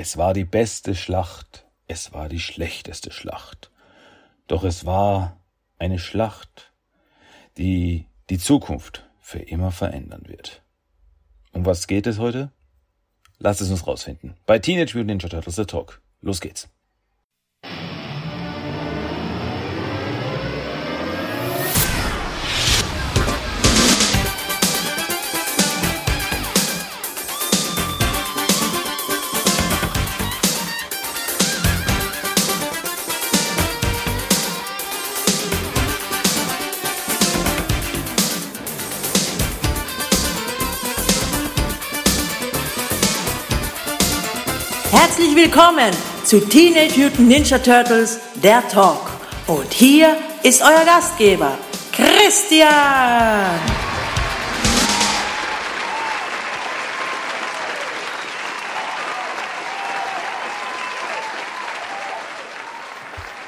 Es war die beste Schlacht, es war die schlechteste Schlacht. Doch es war eine Schlacht, die die Zukunft für immer verändern wird. Um was geht es heute? Lasst es uns rausfinden. Bei Teenage Mutant Ninja Turtles The Talk. Los geht's. Willkommen zu Teenage Mutant Ninja Turtles, der Talk. Und hier ist euer Gastgeber, Christian.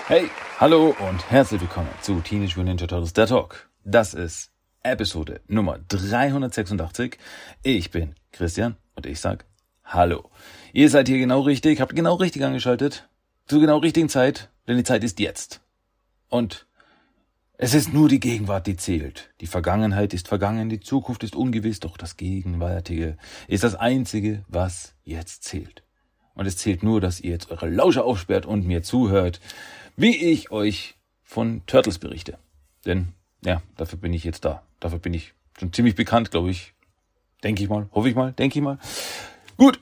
Hey, hallo und herzlich willkommen zu Teenage Mutant Ninja Turtles, der Talk. Das ist Episode Nummer 386. Ich bin Christian und ich sag Hallo. Ihr seid hier genau richtig, habt genau richtig angeschaltet. Zur genau richtigen Zeit, denn die Zeit ist jetzt. Und es ist nur die Gegenwart, die zählt. Die Vergangenheit ist vergangen, die Zukunft ist ungewiss, doch das Gegenwärtige ist das Einzige, was jetzt zählt. Und es zählt nur, dass ihr jetzt eure Lausche aufsperrt und mir zuhört, wie ich euch von Turtles berichte. Denn, ja, dafür bin ich jetzt da. Dafür bin ich schon ziemlich bekannt, glaube ich. Denke ich mal, hoffe ich mal, denke ich mal. Gut,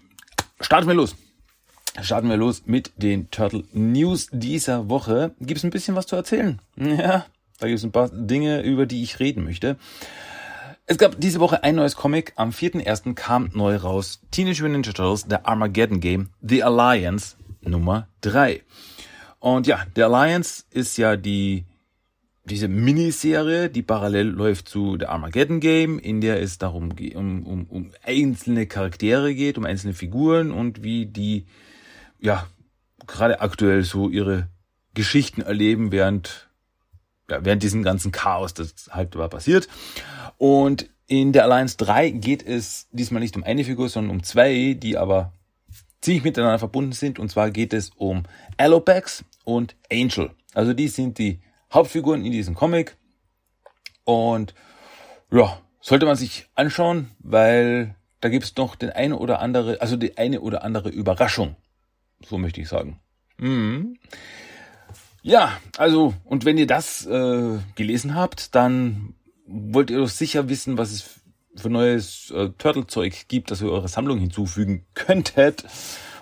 starten wir los. Starten wir los mit den Turtle News dieser Woche. Gibt es ein bisschen was zu erzählen? Ja, da gibt es ein paar Dinge, über die ich reden möchte. Es gab diese Woche ein neues Comic. Am 4.1. kam neu raus Teenage Mutant Ninja Turtles, The Armageddon Game, The Alliance Nummer 3. Und ja, The Alliance ist ja die diese Miniserie, die parallel läuft zu der Armageddon Game, in der es darum um, um, um einzelne Charaktere geht, um einzelne Figuren und wie die, ja, gerade aktuell so ihre Geschichten erleben, während, ja, während diesem ganzen Chaos, das halt war passiert. Und in der Alliance 3 geht es diesmal nicht um eine Figur, sondern um zwei, die aber ziemlich miteinander verbunden sind. Und zwar geht es um Alopex und Angel. Also die sind die Hauptfiguren in diesem Comic. Und ja, sollte man sich anschauen, weil da gibt's noch den eine oder andere, also die eine oder andere Überraschung. So möchte ich sagen. Mhm. Ja, also, und wenn ihr das äh, gelesen habt, dann wollt ihr doch sicher wissen, was es für neues äh, Turtle-Zeug gibt, das ihr eure Sammlung hinzufügen könntet.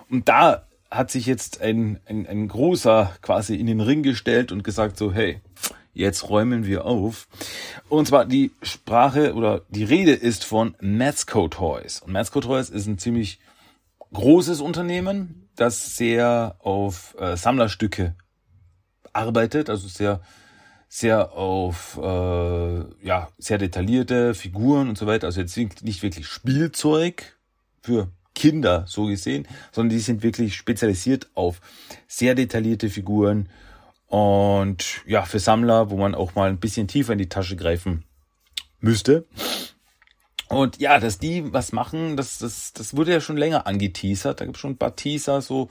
Und da hat sich jetzt ein, ein, ein großer quasi in den Ring gestellt und gesagt so, hey, jetzt räumen wir auf. Und zwar die Sprache oder die Rede ist von Matsco Toys. Und Matsco Toys ist ein ziemlich großes Unternehmen, das sehr auf äh, Sammlerstücke arbeitet, also sehr sehr auf äh, ja sehr detaillierte Figuren und so weiter. Also jetzt nicht wirklich Spielzeug für Kinder so gesehen, sondern die sind wirklich spezialisiert auf sehr detaillierte Figuren und ja, für Sammler, wo man auch mal ein bisschen tiefer in die Tasche greifen müsste. Und ja, dass die was machen, das, das, das wurde ja schon länger angeteasert. Da gibt es schon ein paar Teaser, so,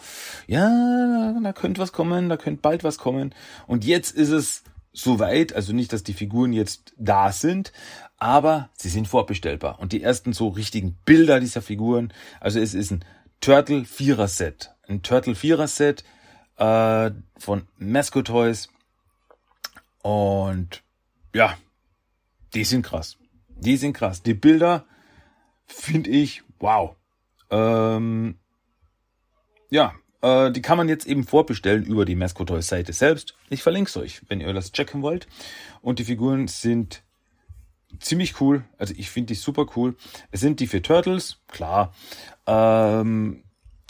ja, da könnte was kommen, da könnte bald was kommen. Und jetzt ist es soweit, also nicht, dass die Figuren jetzt da sind, aber sie sind vorbestellbar. Und die ersten so richtigen Bilder dieser Figuren, also es ist ein Turtle Vierer Set. Ein Turtle Vierer Set äh, von Masco Toys. Und ja, die sind krass. Die sind krass. Die Bilder finde ich wow. Ähm, ja, äh, die kann man jetzt eben vorbestellen über die Masco Toys Seite selbst. Ich verlinke es euch, wenn ihr das checken wollt. Und die Figuren sind ziemlich cool. Also ich finde die super cool. Es sind die vier Turtles, klar. Ähm,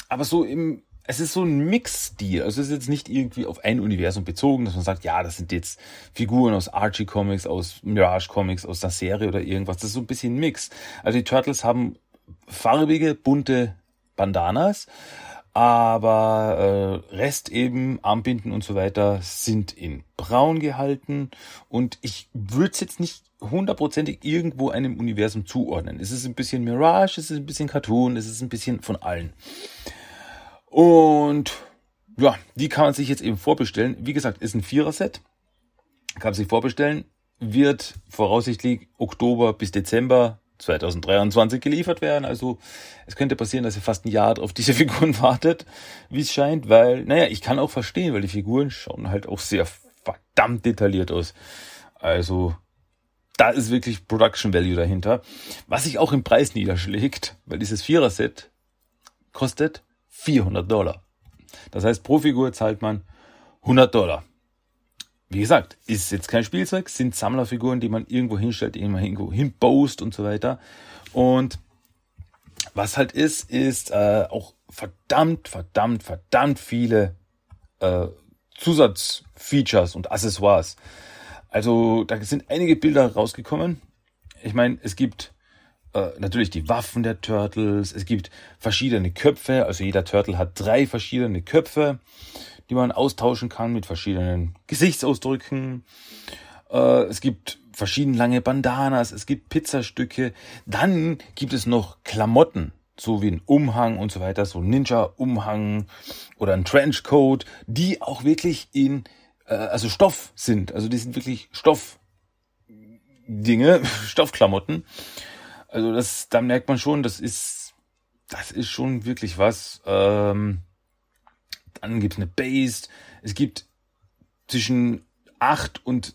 aber so im, es ist so ein Mix-Stil. Also es ist jetzt nicht irgendwie auf ein Universum bezogen, dass man sagt, ja, das sind jetzt Figuren aus Archie Comics, aus Mirage Comics, aus der Serie oder irgendwas. Das ist so ein bisschen Mix. Also die Turtles haben farbige, bunte Bandanas aber äh, Rest eben, Armbinden und so weiter sind in braun gehalten und ich würde es jetzt nicht hundertprozentig irgendwo einem Universum zuordnen. Es ist ein bisschen Mirage, es ist ein bisschen Cartoon, es ist ein bisschen von allen. Und ja, die kann man sich jetzt eben vorbestellen. Wie gesagt, ist ein Vierer-Set. Kann man sich vorbestellen. Wird voraussichtlich Oktober bis Dezember 2023 geliefert werden. Also es könnte passieren, dass ihr fast ein Jahr auf diese Figuren wartet, wie es scheint, weil, naja, ich kann auch verstehen, weil die Figuren schauen halt auch sehr verdammt detailliert aus. Also da ist wirklich Production Value dahinter. Was sich auch im Preis niederschlägt, weil dieses Vierer-Set kostet 400 Dollar. Das heißt, pro Figur zahlt man 100 Dollar. Wie gesagt, ist jetzt kein Spielzeug, sind Sammlerfiguren, die man irgendwo hinstellt, die man irgendwo hinpost und so weiter. Und was halt ist, ist äh, auch verdammt, verdammt, verdammt viele äh, Zusatzfeatures und Accessoires. Also da sind einige Bilder rausgekommen. Ich meine, es gibt äh, natürlich die Waffen der Turtles, es gibt verschiedene Köpfe, also jeder Turtle hat drei verschiedene Köpfe, die man austauschen kann mit verschiedenen Gesichtsausdrücken. Äh, es gibt verschiedene lange Bandanas, es gibt Pizzastücke. Dann gibt es noch Klamotten, so wie ein Umhang und so weiter, so ein Ninja-Umhang oder ein Trenchcoat, die auch wirklich in äh, also Stoff sind. Also die sind wirklich Stoffdinge, Stoffklamotten. Also das, da merkt man schon, das ist, das ist schon wirklich was. Ähm, dann gibt's eine Base. Es gibt zwischen acht und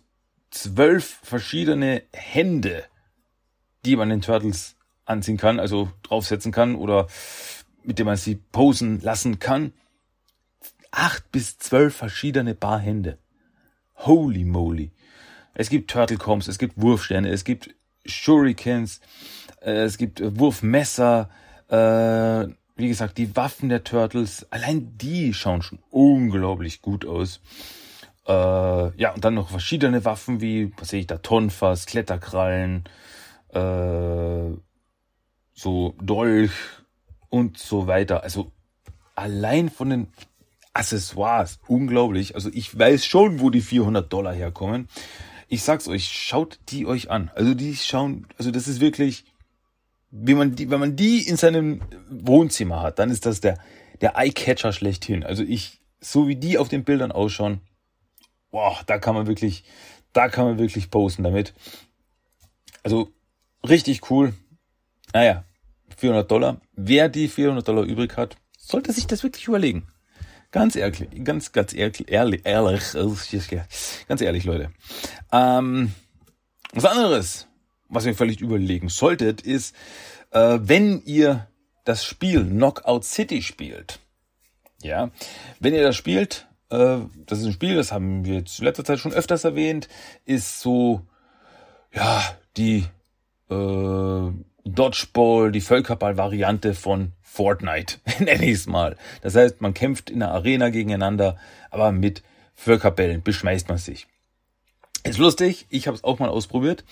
zwölf verschiedene Hände, die man den Turtles anziehen kann, also draufsetzen kann oder mit dem man sie posen lassen kann. Acht bis zwölf verschiedene Paar Hände. Holy moly. Es gibt Turtle Combs, es gibt Wurfsterne, es gibt Shurikens, äh, es gibt Wurfmesser, äh, wie gesagt, die Waffen der Turtles, allein die schauen schon unglaublich gut aus. Äh, ja, und dann noch verschiedene Waffen wie, was sehe ich da, Tonfass, Kletterkrallen, äh, so Dolch und so weiter. Also allein von den Accessoires, unglaublich. Also ich weiß schon, wo die 400 Dollar herkommen. Ich sag's euch, schaut die euch an. Also die schauen, also das ist wirklich, wie man die, wenn man die in seinem Wohnzimmer hat, dann ist das der, der Eyecatcher schlechthin. Also ich, so wie die auf den Bildern ausschauen, boah, da kann man wirklich, da kann man wirklich posten damit. Also richtig cool. Naja, 400 Dollar. Wer die 400 Dollar übrig hat, sollte sich das wirklich überlegen. Ganz ehrlich, ganz, ganz ehrlich, ehrlich, ehrlich, ganz ehrlich, Leute. Ähm, was anderes, was ihr völlig überlegen solltet, ist, äh, wenn ihr das Spiel Knockout City spielt, ja, wenn ihr das spielt, äh, das ist ein Spiel, das haben wir jetzt in letzter Zeit schon öfters erwähnt, ist so, ja, die äh, Dodgeball, die Völkerball-Variante von Fortnite, nenne ich es mal. Das heißt, man kämpft in der Arena gegeneinander, aber mit Völkerbällen beschmeißt man sich. Ist lustig, ich habe es auch mal ausprobiert.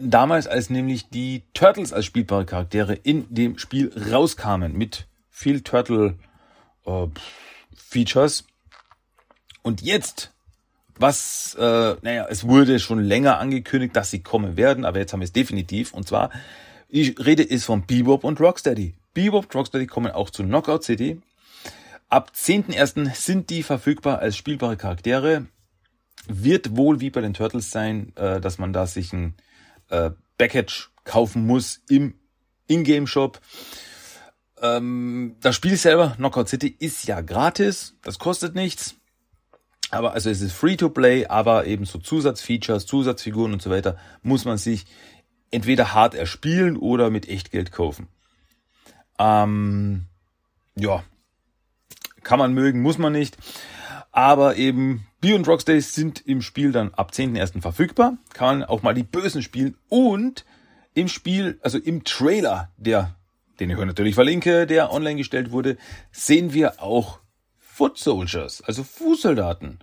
Damals, als nämlich die Turtles als spielbare Charaktere in dem Spiel rauskamen mit viel Turtle äh, Features. Und jetzt, was, äh, naja, es wurde schon länger angekündigt, dass sie kommen werden, aber jetzt haben wir es definitiv. Und zwar, die Rede ist von Bebop und Rocksteady. Bebop und Rocksteady kommen auch zu Knockout City. Ab 10.01. sind die verfügbar als spielbare Charaktere wird wohl wie bei den Turtles sein, äh, dass man da sich ein äh, Package kaufen muss im Ingame-Shop. Ähm, das Spiel selber, Knockout City, ist ja gratis. Das kostet nichts. Aber also es ist free to play, aber eben so Zusatzfeatures, Zusatzfiguren und so weiter muss man sich entweder hart erspielen oder mit Echtgeld kaufen. Ähm, ja, kann man mögen, muss man nicht. Aber eben Bio und Rocksteady sind im Spiel dann ab 10.01. verfügbar. Kann man auch mal die Bösen spielen. Und im Spiel, also im Trailer, der, den ich natürlich verlinke, der online gestellt wurde, sehen wir auch Foot Soldiers, also Fußsoldaten,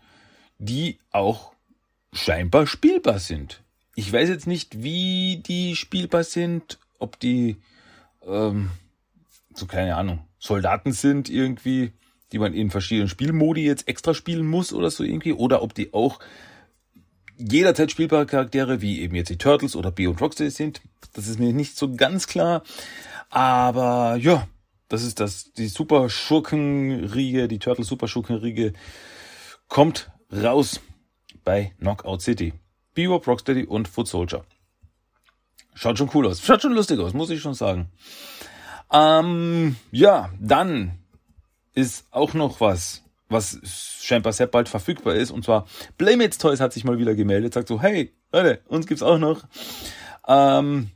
die auch scheinbar spielbar sind. Ich weiß jetzt nicht, wie die spielbar sind, ob die, ähm, so keine Ahnung, Soldaten sind irgendwie, die man in verschiedenen Spielmodi jetzt extra spielen muss oder so irgendwie, oder ob die auch jederzeit spielbare Charaktere, wie eben jetzt die Turtles oder Beyond Rocksteady sind. Das ist mir nicht so ganz klar. Aber ja, das ist das, die Super Schurkenriege, die Turtle Super Schurkenriege kommt raus bei Knockout City. Bebop, Rocksteady und Foot Soldier. Schaut schon cool aus. Schaut schon lustig aus, muss ich schon sagen. Ähm, ja, dann ist auch noch was, was scheinbar sehr bald verfügbar ist. Und zwar Playmates Toys hat sich mal wieder gemeldet, sagt so, hey, Leute, uns gibt's auch noch. Ähm,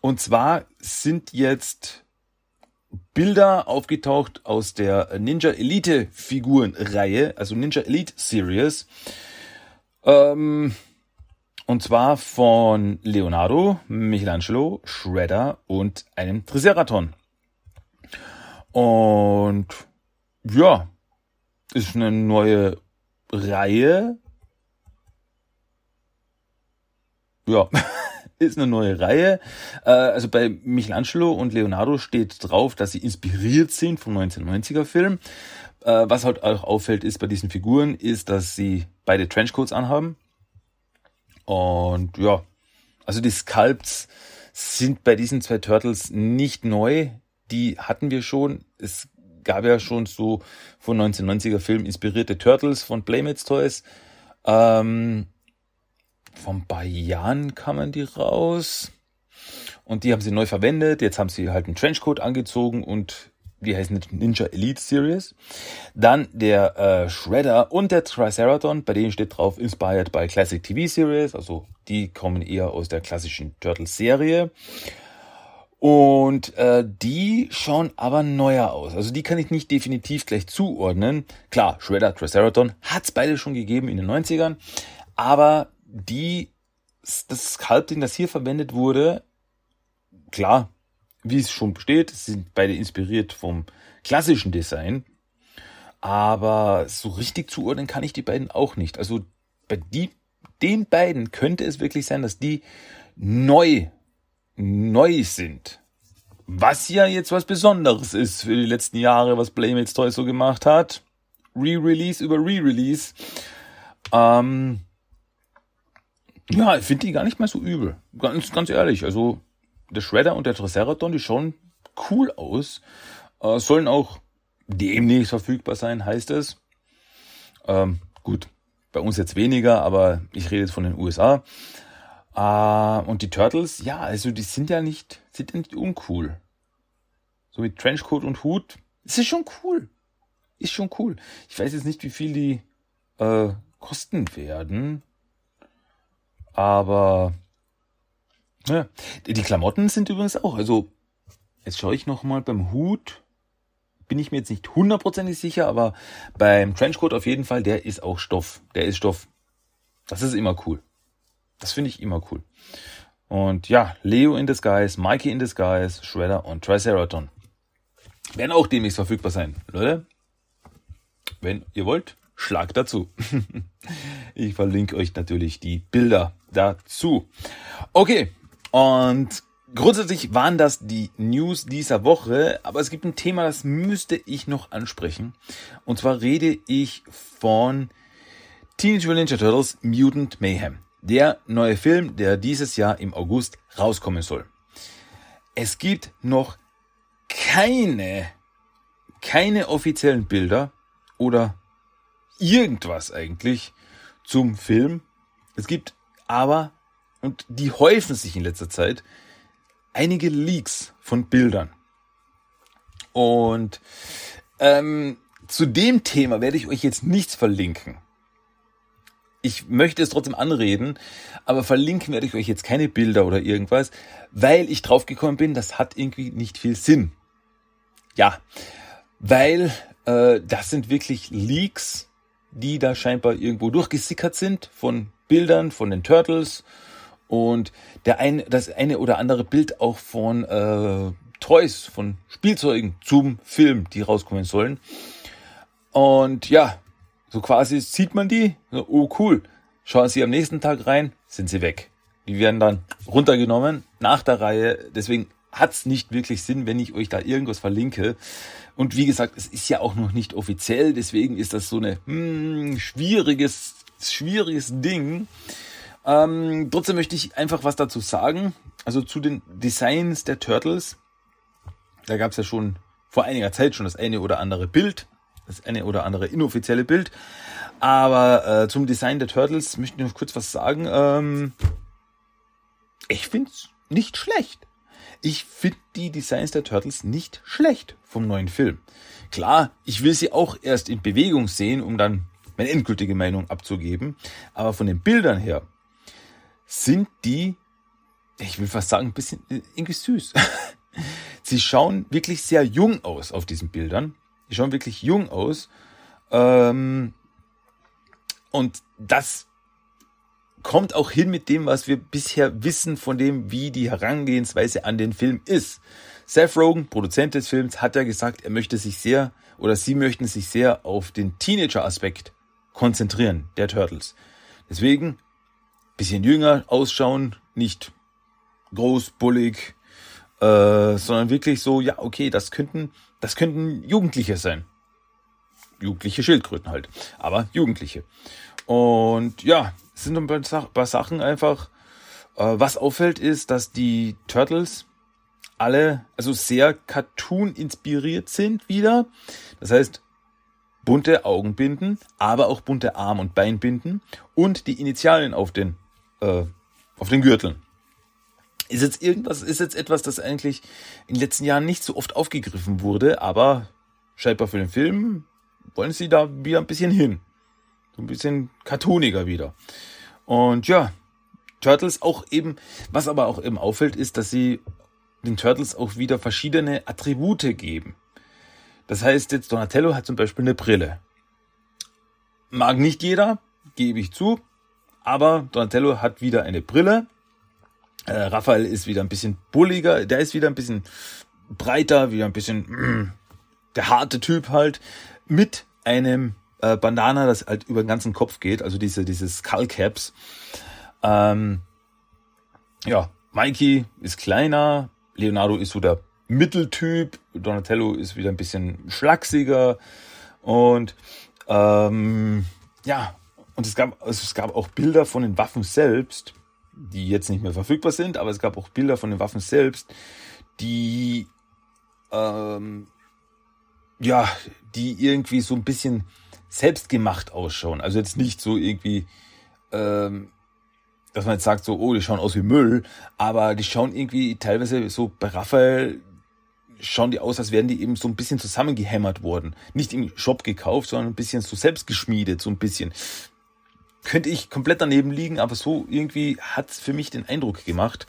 und zwar sind jetzt Bilder aufgetaucht aus der Ninja Elite Figurenreihe, also Ninja Elite Series. Ähm, und zwar von Leonardo, Michelangelo, Shredder und einem Triceratops. Und ja, ist eine neue Reihe. Ja, ist eine neue Reihe. Äh, also bei Michelangelo und Leonardo steht drauf, dass sie inspiriert sind vom 1990er Film. Äh, was halt auch auffällt ist bei diesen Figuren, ist, dass sie beide Trenchcoats anhaben. Und ja, also die Sculpts sind bei diesen zwei Turtles nicht neu. Die hatten wir schon. Es gab ja schon so von 1990er Film inspirierte Turtles von Playmates Toys. Ähm, paar Jahren kamen die raus. Und die haben sie neu verwendet. Jetzt haben sie halt einen Trenchcoat angezogen und die heißen Ninja Elite Series. Dann der äh, Shredder und der Triceratops, bei denen steht drauf Inspired by Classic TV Series. Also die kommen eher aus der klassischen Turtles Serie. Und äh, die schauen aber neuer aus. Also die kann ich nicht definitiv gleich zuordnen. Klar, Shredder, Triceratops hat's beide schon gegeben in den 90ern. Aber die, das Sculpting, das hier verwendet wurde, klar, wie es schon besteht, sind beide inspiriert vom klassischen Design. Aber so richtig zuordnen kann ich die beiden auch nicht. Also bei die, den beiden könnte es wirklich sein, dass die neu, neu sind. Was ja jetzt was Besonderes ist für die letzten Jahre, was Playmates Toys so gemacht hat. Re-Release über Re-Release. Ähm, ja, ich finde die gar nicht mal so übel. Ganz, ganz ehrlich. Also, der Shredder und der Triceratops, die schauen cool aus. Äh, sollen auch demnächst verfügbar sein, heißt es. Ähm, gut, bei uns jetzt weniger, aber ich rede jetzt von den USA. Äh, und die Turtles, ja, also die sind ja nicht, sind ja nicht uncool. So mit Trenchcoat und Hut, es ist schon cool. Ist schon cool. Ich weiß jetzt nicht, wie viel die äh, kosten werden. Aber ja, die Klamotten sind übrigens auch. Also jetzt schaue ich noch mal beim Hut. Bin ich mir jetzt nicht hundertprozentig sicher, aber beim Trenchcoat auf jeden Fall, der ist auch Stoff. Der ist Stoff. Das ist immer cool. Das finde ich immer cool. Und ja, Leo in Disguise, Mikey in Disguise, Shredder und Triceratops werden auch demnächst verfügbar sein, Leute. Wenn ihr wollt, schlag dazu. ich verlinke euch natürlich die Bilder dazu. Okay, und grundsätzlich waren das die News dieser Woche, aber es gibt ein Thema, das müsste ich noch ansprechen. Und zwar rede ich von Teenage Mutant Ninja Turtles Mutant Mayhem. Der neue Film, der dieses Jahr im August rauskommen soll. Es gibt noch keine, keine offiziellen Bilder oder irgendwas eigentlich zum Film. Es gibt aber, und die häufen sich in letzter Zeit, einige Leaks von Bildern. Und ähm, zu dem Thema werde ich euch jetzt nichts verlinken. Ich möchte es trotzdem anreden, aber verlinken werde ich euch jetzt keine Bilder oder irgendwas, weil ich draufgekommen bin, das hat irgendwie nicht viel Sinn. Ja, weil äh, das sind wirklich Leaks, die da scheinbar irgendwo durchgesickert sind von Bildern von den Turtles und der ein, das eine oder andere Bild auch von äh, Toys, von Spielzeugen zum Film, die rauskommen sollen. Und ja, so quasi sieht man die, so, oh cool, schauen Sie am nächsten Tag rein, sind sie weg. Die werden dann runtergenommen nach der Reihe. Deswegen hat's nicht wirklich Sinn, wenn ich euch da irgendwas verlinke. Und wie gesagt, es ist ja auch noch nicht offiziell, deswegen ist das so eine hm, schwieriges schwieriges Ding. Ähm, trotzdem möchte ich einfach was dazu sagen. Also zu den Designs der Turtles. Da gab es ja schon vor einiger Zeit schon das eine oder andere Bild, das eine oder andere inoffizielle Bild. Aber äh, zum Design der Turtles möchte ich noch kurz was sagen. Ähm, ich find's nicht schlecht. Ich finde die Designs der Turtles nicht schlecht vom neuen Film. Klar, ich will sie auch erst in Bewegung sehen, um dann meine endgültige Meinung abzugeben. Aber von den Bildern her sind die, ich will fast sagen, ein bisschen äh, irgendwie süß. sie schauen wirklich sehr jung aus auf diesen Bildern. Die schauen wirklich jung aus. Ähm, und das kommt auch hin mit dem, was wir bisher wissen von dem, wie die Herangehensweise an den Film ist. Seth Rogen, Produzent des Films, hat ja gesagt, er möchte sich sehr oder sie möchten sich sehr auf den Teenager-Aspekt konzentrieren, der Turtles. Deswegen bisschen jünger ausschauen, nicht groß, bullig, äh, sondern wirklich so, ja, okay, das könnten, das könnten Jugendliche sein. Jugendliche Schildkröten halt, aber Jugendliche. Und ja, es sind ein paar Sachen einfach. Äh, was auffällt ist, dass die Turtles alle, also sehr Cartoon inspiriert sind wieder. Das heißt, bunte Augenbinden, aber auch bunte Arm- und Beinbinden und die Initialen auf den, äh, auf den Gürteln. Ist jetzt irgendwas, ist jetzt etwas, das eigentlich in den letzten Jahren nicht so oft aufgegriffen wurde, aber scheinbar für den Film wollen sie da wieder ein bisschen hin. So ein bisschen cartooniger wieder. Und ja, Turtles auch eben, was aber auch eben auffällt, ist, dass sie den Turtles auch wieder verschiedene Attribute geben. Das heißt jetzt, Donatello hat zum Beispiel eine Brille. Mag nicht jeder, gebe ich zu, aber Donatello hat wieder eine Brille. Äh, Raphael ist wieder ein bisschen bulliger, der ist wieder ein bisschen breiter, wieder ein bisschen mm, der harte Typ halt, mit einem äh, Bandana, das halt über den ganzen Kopf geht, also diese, diese Skullcaps. Ähm, ja, Mikey ist kleiner, Leonardo ist so der Mitteltyp, Donatello ist wieder ein bisschen schlachsiger und ähm, ja, und es gab, also es gab auch Bilder von den Waffen selbst, die jetzt nicht mehr verfügbar sind, aber es gab auch Bilder von den Waffen selbst, die ähm, ja, die irgendwie so ein bisschen selbstgemacht ausschauen. Also jetzt nicht so irgendwie, ähm, dass man jetzt sagt, so, oh, die schauen aus wie Müll, aber die schauen irgendwie teilweise so bei Raphael schauen die aus, als wären die eben so ein bisschen zusammengehämmert worden. Nicht im Shop gekauft, sondern ein bisschen so selbst geschmiedet, so ein bisschen. Könnte ich komplett daneben liegen, aber so irgendwie hat's für mich den Eindruck gemacht.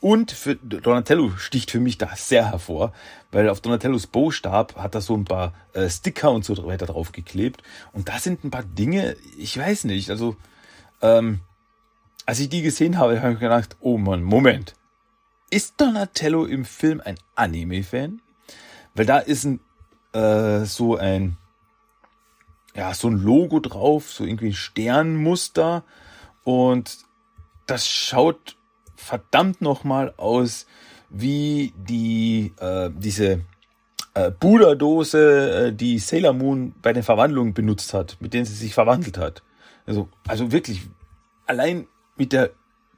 Und für Donatello sticht für mich da sehr hervor, weil auf Donatellos Bowstab hat er so ein paar äh, Sticker und so weiter draufgeklebt. Und da sind ein paar Dinge, ich weiß nicht, also ähm, als ich die gesehen habe, habe ich gedacht, oh Mann, Moment. Ist Donatello im Film ein Anime-Fan? Weil da ist ein, äh, so ein, ja, so ein Logo drauf, so irgendwie ein Sternmuster. Und das schaut verdammt nochmal aus wie die, äh, diese äh, Buddha-Dose, äh, die Sailor Moon bei den Verwandlungen benutzt hat, mit denen sie sich verwandelt hat. Also, also wirklich, allein mit der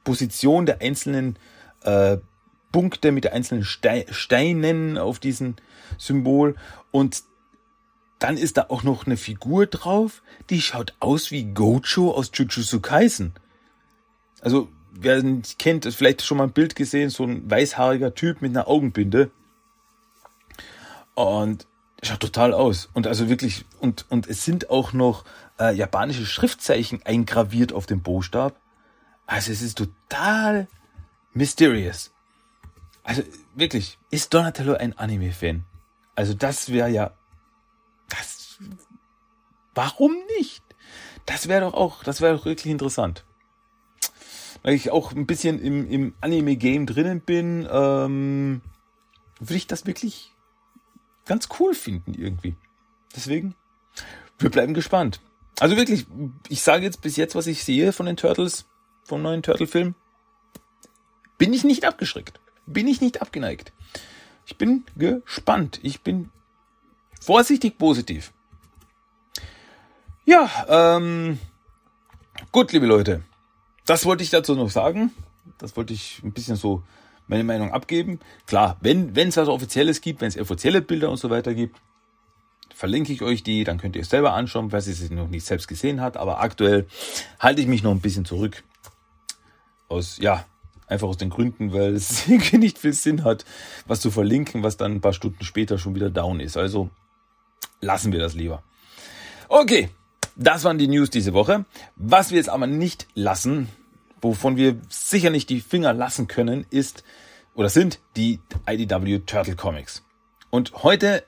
Position der einzelnen äh, Punkte, mit der einzelnen Ste Steinen auf diesem Symbol und dann ist da auch noch eine Figur drauf, die schaut aus wie Gojo aus Jujutsu Kaisen. Also, wer ihn kennt, vielleicht schon mal ein Bild gesehen, so ein weißhaariger Typ mit einer Augenbinde. Und schaut total aus. Und also wirklich, und, und es sind auch noch äh, japanische Schriftzeichen eingraviert auf dem Buchstab. Also es ist total mysterious. Also wirklich, ist Donatello ein Anime-Fan? Also das wäre ja, das, warum nicht? Das wäre doch auch, das wäre doch wirklich interessant. Weil ich auch ein bisschen im, im Anime-Game drinnen bin, ähm, würde ich das wirklich ganz cool finden irgendwie. Deswegen, wir bleiben gespannt. Also wirklich, ich sage jetzt bis jetzt, was ich sehe von den Turtles, vom neuen Turtle-Film, bin ich nicht abgeschreckt. Bin ich nicht abgeneigt. Ich bin gespannt. Ich bin vorsichtig positiv. Ja, ähm, gut, liebe Leute. Das wollte ich dazu noch sagen. Das wollte ich ein bisschen so meine Meinung abgeben. Klar, wenn es also offizielles gibt, wenn es offizielle Bilder und so weiter gibt, verlinke ich euch die, dann könnt ihr es selber anschauen, wer es noch nicht selbst gesehen hat. Aber aktuell halte ich mich noch ein bisschen zurück. Aus, ja, einfach aus den Gründen, weil es irgendwie nicht viel Sinn hat, was zu verlinken, was dann ein paar Stunden später schon wieder down ist. Also lassen wir das lieber. Okay, das waren die News diese Woche. Was wir jetzt aber nicht lassen, wovon wir sicher nicht die Finger lassen können, ist oder sind die IDW Turtle Comics. Und heute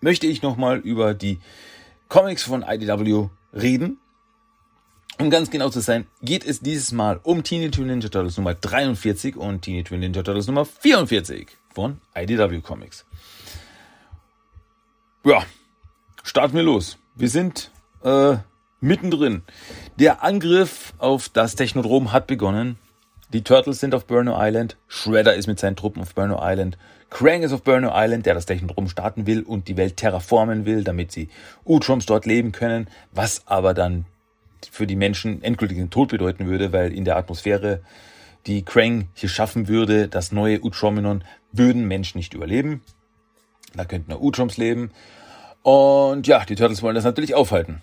möchte ich nochmal über die Comics von IDW reden. Um ganz genau zu sein, geht es dieses Mal um Teenage Mutant Ninja Turtles Nummer 43 und Teenage Mutant Ninja Turtles Nummer 44 von IDW Comics. Ja, starten wir los. Wir sind äh, mittendrin. Der Angriff auf das Technodrom hat begonnen. Die Turtles sind auf Burno Island. Shredder ist mit seinen Truppen auf Burno Island. Krang ist auf Burno Island, der das Technodrom starten will und die Welt terraformen will, damit sie Utroms dort leben können, was aber dann für die Menschen endgültigen Tod bedeuten würde, weil in der Atmosphäre, die Krang hier schaffen würde, das neue Utrominon, würden Menschen nicht überleben. Da könnten nur Utroms leben. Und ja, die Turtles wollen das natürlich aufhalten.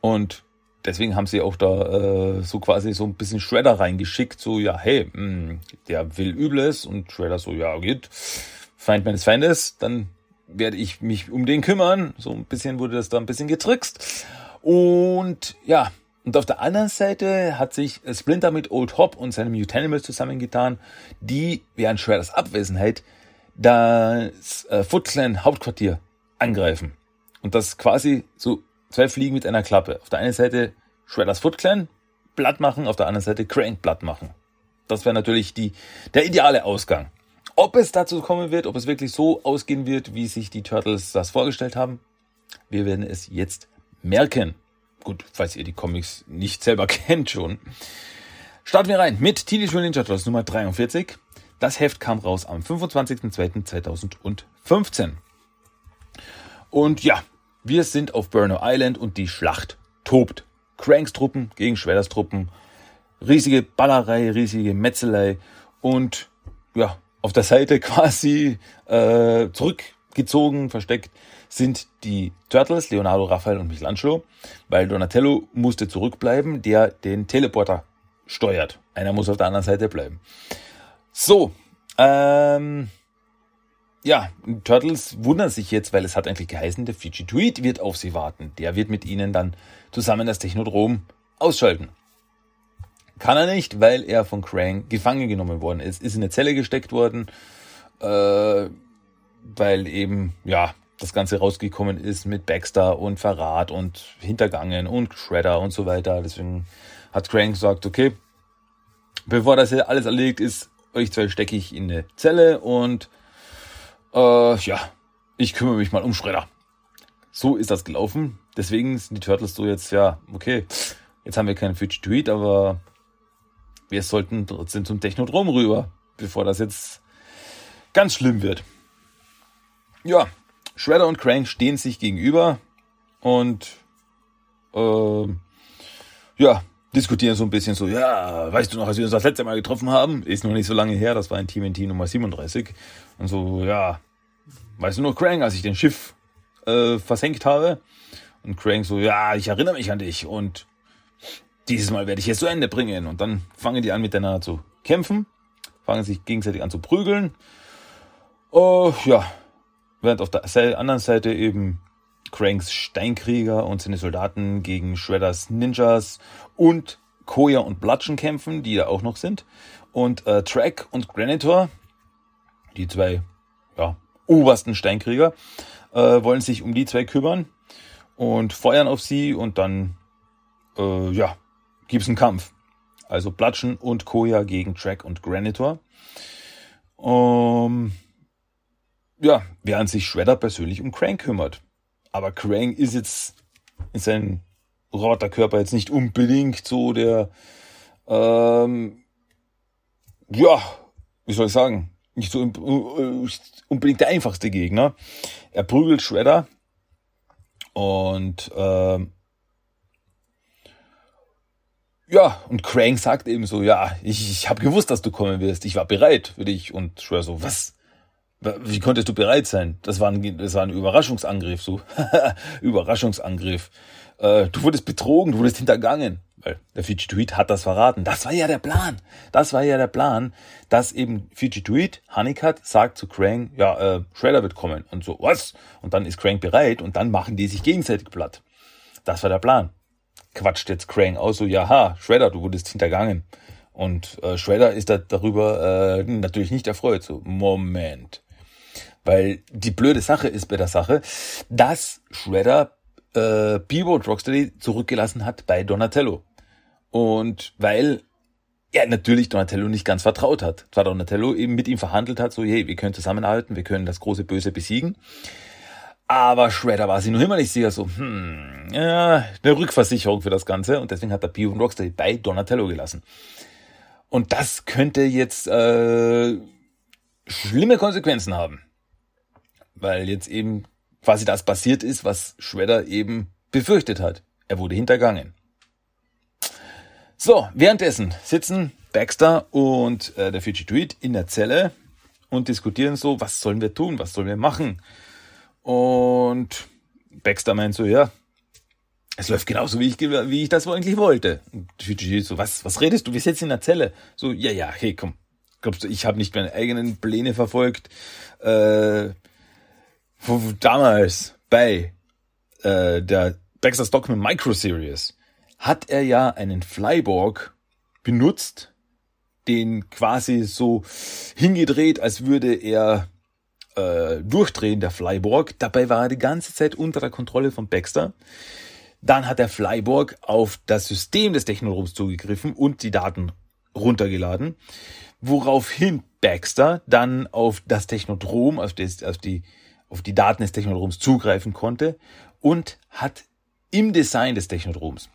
Und deswegen haben sie auch da äh, so quasi so ein bisschen Shredder reingeschickt, so ja, hey, mh, hm, der will Übles und Shredder so, ja, geht, Feind meines Feindes, dann werde ich mich um den kümmern. So ein bisschen wurde das da ein bisschen getrickst. Und ja, und auf der anderen Seite hat sich Splinter mit Old Hop und seinem Mutanimals zusammengetan, die während Shredders Abwesenheit das äh, Foot Clan Hauptquartier angreifen. Und das quasi so zwei Fliegen mit einer Klappe. Auf der einen Seite Shredders Foot Clan platt machen, auf der anderen Seite Crank platt machen. Das wäre natürlich die, der ideale Ausgang. Ob es dazu kommen wird, ob es wirklich so ausgehen wird, wie sich die Turtles das vorgestellt haben, wir werden es jetzt merken. Gut, falls ihr die Comics nicht selber kennt schon. Starten wir rein mit Teenage Mutant Ninja Turtles Nummer 43. Das Heft kam raus am 25.02.2015. Und ja, wir sind auf Burno Island und die Schlacht tobt. Cranks Truppen gegen Shredders Truppen. Riesige Ballerei, riesige Metzelei und ja, auf der Seite quasi äh, zurückgezogen, versteckt sind die Turtles, Leonardo, Raphael und Michelangelo, weil Donatello musste zurückbleiben, der den Teleporter steuert. Einer muss auf der anderen Seite bleiben. So, ähm, ja, Turtles wundern sich jetzt, weil es hat eigentlich geheißen, der Fiji Tweet wird auf sie warten. Der wird mit ihnen dann zusammen das Technodrom ausschalten. Kann er nicht, weil er von Krang gefangen genommen worden ist. Ist in eine Zelle gesteckt worden, äh, weil eben, ja, das Ganze rausgekommen ist mit Baxter und Verrat und Hintergangen und Shredder und so weiter. Deswegen hat Krang gesagt, okay, bevor das hier alles erlegt ist, euch zwei stecke ich in eine Zelle und äh, ja, ich kümmere mich mal um Schredder. So ist das gelaufen. Deswegen sind die Turtles so jetzt, ja, okay, jetzt haben wir keinen Fidget Tweet, aber wir sollten trotzdem zum Technodrom rüber, bevor das jetzt ganz schlimm wird. Ja, Shredder und Crank stehen sich gegenüber und äh, ja, diskutieren so ein bisschen so, ja, weißt du noch, als wir uns das letzte Mal getroffen haben, ist noch nicht so lange her, das war in TMNT Nummer 37. Und so, ja, weißt du noch, Krang, als ich den Schiff äh, versenkt habe? Und Krang so, ja, ich erinnere mich an dich und dieses Mal werde ich es zu Ende bringen. Und dann fangen die an miteinander zu kämpfen, fangen sich gegenseitig an zu prügeln. Oh, ja, während auf der anderen Seite eben Cranks Steinkrieger und seine Soldaten gegen Shredders Ninjas und Koya und Bludgeon kämpfen, die da auch noch sind. Und äh, Track und Granitor, die zwei ja, obersten Steinkrieger, äh, wollen sich um die zwei kümmern und feuern auf sie und dann äh, ja, gibt's einen Kampf. Also Bludgeon und Koya gegen Track und Granitor. Um, ja, während sich Shredder persönlich um Crank kümmert. Aber Krang ist jetzt in seinem Roboterkörper jetzt nicht unbedingt so der, ähm, ja, wie soll ich sagen, nicht so äh, unbedingt der einfachste Gegner. Er prügelt Shredder und ähm, ja, und Crank sagt eben so, ja, ich, ich habe gewusst, dass du kommen wirst. Ich war bereit für dich. Und Shredder so, was? Wie konntest du bereit sein? Das war ein, das war ein Überraschungsangriff, so. Überraschungsangriff. Äh, du wurdest betrogen, du wurdest hintergangen. Weil der Fujituit hat das verraten. Das war ja der Plan. Das war ja der Plan, dass eben Fujituit, Honeycutt, sagt zu Krang, ja, äh, Shredder wird kommen. Und so, was? Und dann ist Krang bereit und dann machen die sich gegenseitig platt. Das war der Plan. Quatscht jetzt Krang aus, so, ja, ha, Shredder, du wurdest hintergangen. Und äh, Shredder ist da darüber äh, natürlich nicht erfreut. So, Moment. Weil die blöde Sache ist bei der Sache, dass Shredder äh, und Rocksteady zurückgelassen hat bei Donatello. Und weil er natürlich Donatello nicht ganz vertraut hat. Zwar Donatello eben mit ihm verhandelt hat, so, hey, wir können zusammenhalten, wir können das große Böse besiegen. Aber Shredder war sich noch immer nicht sicher, so, hm, ja, eine Rückversicherung für das Ganze. Und deswegen hat er Bio und Rocksteady bei Donatello gelassen. Und das könnte jetzt äh, schlimme Konsequenzen haben weil jetzt eben quasi das passiert ist, was Shredder eben befürchtet hat. Er wurde hintergangen. So, währenddessen sitzen Baxter und äh, der Fujituit in der Zelle und diskutieren so, was sollen wir tun, was sollen wir machen? Und Baxter meint so, ja, es läuft genauso, wie ich, wie ich das eigentlich wollte. Und Fujituit so, was, was redest du? Wir sitzen in der Zelle. So, ja, ja, hey, komm. Glaubst du, ich habe nicht meine eigenen Pläne verfolgt? Äh, damals bei äh, der Baxter Stockman Micro Series hat er ja einen Flyborg benutzt, den quasi so hingedreht, als würde er äh, durchdrehen, der Flyborg. Dabei war er die ganze Zeit unter der Kontrolle von Baxter. Dann hat der Flyborg auf das System des Technodroms zugegriffen und die Daten runtergeladen, woraufhin Baxter dann auf das Technodrom, auf, das, auf die auf die Daten des Technodroms zugreifen konnte und hat im Design des Technodroms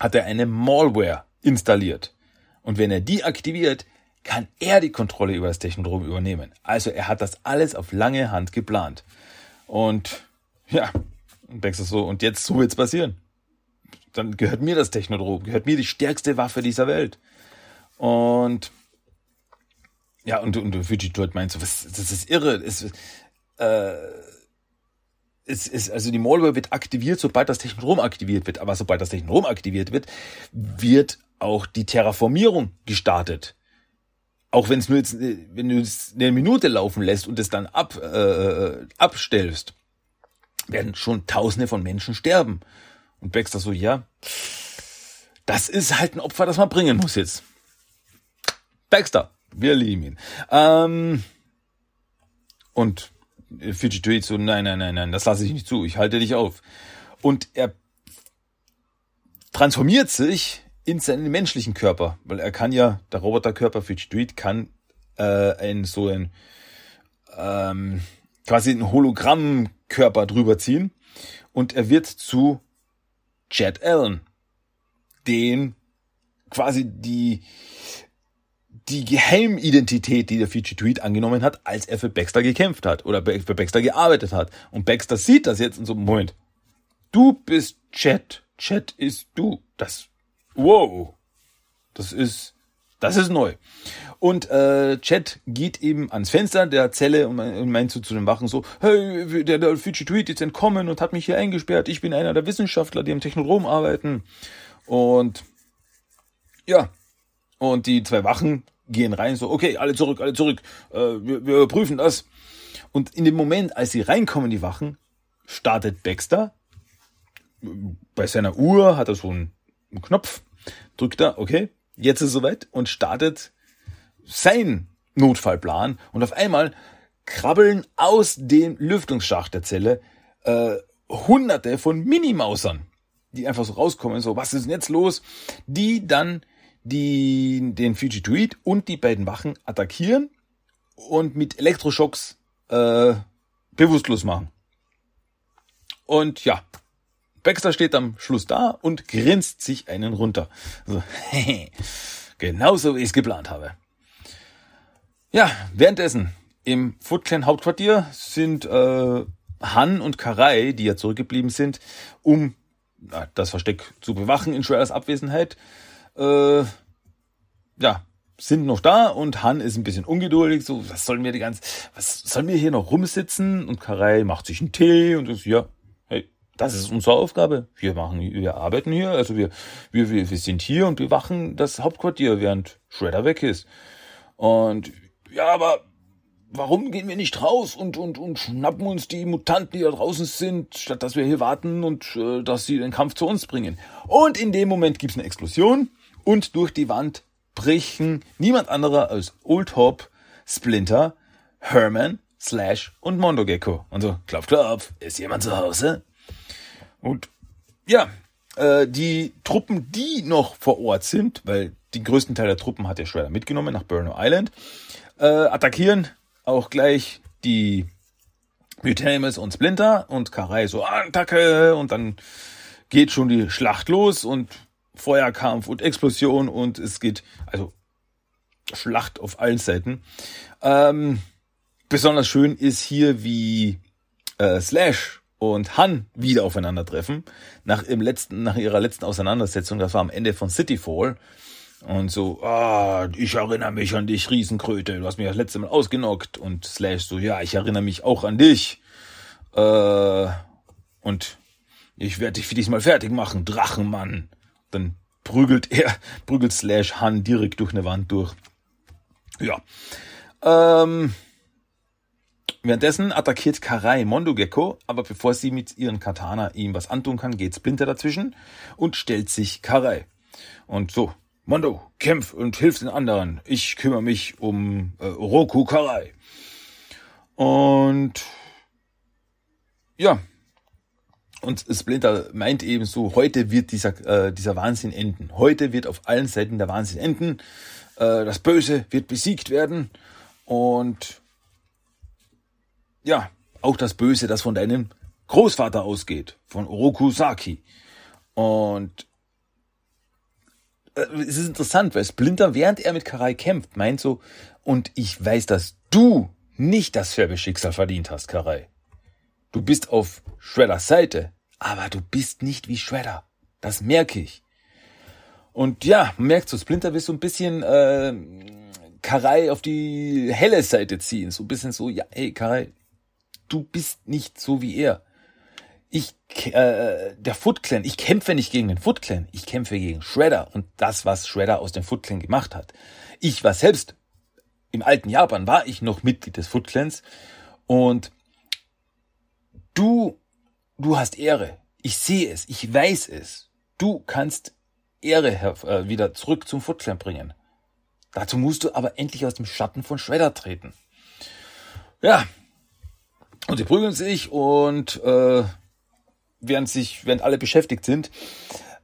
hat er eine Malware installiert. Und wenn er die aktiviert, kann er die Kontrolle über das Technodrom übernehmen. Also er hat das alles auf lange Hand geplant. Und ja, und Baxter so, und jetzt so wird's passieren. Dann gehört mir das Technodrom, gehört mir die stärkste Waffe dieser Welt. Und ja, und, und Fujito meint so, was, das ist irre. Es, äh, es ist, also die Malware wird aktiviert, sobald das Technodrom aktiviert wird. Aber sobald das Technodrom aktiviert wird, wird auch die Terraformierung gestartet. Auch wenn es nur jetzt, wenn du es eine Minute laufen lässt und es dann ab, äh, abstellst, werden schon Tausende von Menschen sterben. Und Baxter so, ja, das ist halt ein Opfer, das man bringen muss jetzt. Baxter, wir lieben ihn. Ähm, und Fujitui so, nein, nein, nein, nein, das lasse ich nicht zu, ich halte dich auf. Und er transformiert sich in seinen menschlichen Körper, weil er kann ja, der Roboterkörper Fujituit kann äh, ein so ein ähm, quasi ein Hologrammkörper drüber ziehen und er wird zu Chad Allen, den quasi die die Geheimidentität, die der Fiji Tweet angenommen hat, als er für Baxter gekämpft hat oder für Baxter gearbeitet hat. Und Baxter sieht das jetzt in so einem Moment. Du bist Chat. Chat ist du. Das, wow. Das ist, das ist neu. Und äh, Chat geht eben ans Fenster der Zelle und, meint so zu den Wachen so, hey, der, der Fiji Tweet ist entkommen und hat mich hier eingesperrt. Ich bin einer der Wissenschaftler, die am Technodrom arbeiten. Und ja, und die zwei Wachen gehen rein, so, okay, alle zurück, alle zurück, äh, wir, wir überprüfen das. Und in dem Moment, als sie reinkommen, die Wachen, startet Baxter. Bei seiner Uhr hat er so einen, einen Knopf, drückt er, okay, jetzt ist es soweit und startet sein Notfallplan. Und auf einmal krabbeln aus dem Lüftungsschacht der Zelle äh, hunderte von Minimausern, die einfach so rauskommen, so, was ist denn jetzt los? Die dann die den Fujituit und die beiden Wachen attackieren und mit Elektroschocks äh, bewusstlos machen. Und ja, Baxter steht am Schluss da und grinst sich einen runter. So, genauso wie ich es geplant habe. Ja, währenddessen im Foot Clan Hauptquartier sind äh, Han und Karai, die ja zurückgeblieben sind, um äh, das Versteck zu bewachen in Shredders Abwesenheit, äh, ja, sind noch da und Han ist ein bisschen ungeduldig, so, was sollen wir die ganze, was sollen wir hier noch rumsitzen? Und Karei macht sich einen Tee und so, ja, hey, das ist unsere Aufgabe. Wir machen, wir arbeiten hier, also wir, wir, wir, wir sind hier und wir wachen das Hauptquartier, während Shredder weg ist. Und, ja, aber warum gehen wir nicht raus und, und, und schnappen uns die Mutanten, die da draußen sind, statt dass wir hier warten und äh, dass sie den Kampf zu uns bringen? Und in dem Moment gibt's eine Explosion und durch die Wand brechen niemand anderer als Old Hope, Splinter, Herman, Slash und Mondo Gecko. Und so, klopf, klopf, ist jemand zu Hause? Und ja, äh, die Truppen, die noch vor Ort sind, weil den größten Teil der Truppen hat der Shredder mitgenommen nach Burno Island, äh, attackieren auch gleich die Mutamus und Splinter und Karai so Attacke und dann geht schon die Schlacht los und Feuerkampf und Explosion und es geht, also Schlacht auf allen Seiten. Ähm, besonders schön ist hier, wie äh, Slash und Han wieder aufeinandertreffen. Nach, im letzten, nach ihrer letzten Auseinandersetzung, das war am Ende von Cityfall. Und so, ah, ich erinnere mich an dich, Riesenkröte, du hast mich das letzte Mal ausgenockt. Und Slash so, ja, ich erinnere mich auch an dich. Äh, und ich werde dich für diesmal fertig machen, Drachenmann. Dann prügelt er, prügelt Slash Han direkt durch eine Wand durch. Ja. Ähm, währenddessen attackiert Karai Mondo Gecko, aber bevor sie mit ihren Katana ihm was antun kann, geht Splinter dazwischen und stellt sich Karai. Und so, Mondo, kämpf und hilf den anderen. Ich kümmere mich um äh, Oroku Karai. Und ja, und Splinter meint eben so, heute wird dieser, äh, dieser Wahnsinn enden. Heute wird auf allen Seiten der Wahnsinn enden. Äh, das Böse wird besiegt werden. Und ja, auch das Böse, das von deinem Großvater ausgeht, von Oroku Saki. Und äh, es ist interessant, weil Splinter, während er mit Karai kämpft, meint so, und ich weiß, dass du nicht das Schicksal verdient hast, Karai. Du bist auf Shredders Seite, aber du bist nicht wie Shredder. Das merke ich. Und ja, merkt so, Splinter will so ein bisschen äh, Karai auf die helle Seite ziehen. So ein bisschen so, ja, hey Karai, du bist nicht so wie er. Ich, äh, der Foot Clan, ich kämpfe nicht gegen den Foot Clan, ich kämpfe gegen Shredder und das, was Shredder aus dem Foot Clan gemacht hat. Ich war selbst, im alten Japan war ich noch Mitglied des Foot Clans und Du, du hast Ehre. Ich sehe es, ich weiß es. Du kannst Ehre äh, wieder zurück zum Footclan bringen. Dazu musst du aber endlich aus dem Schatten von Shredder treten. Ja. Und sie prügeln sich und äh, während sich, während alle beschäftigt sind,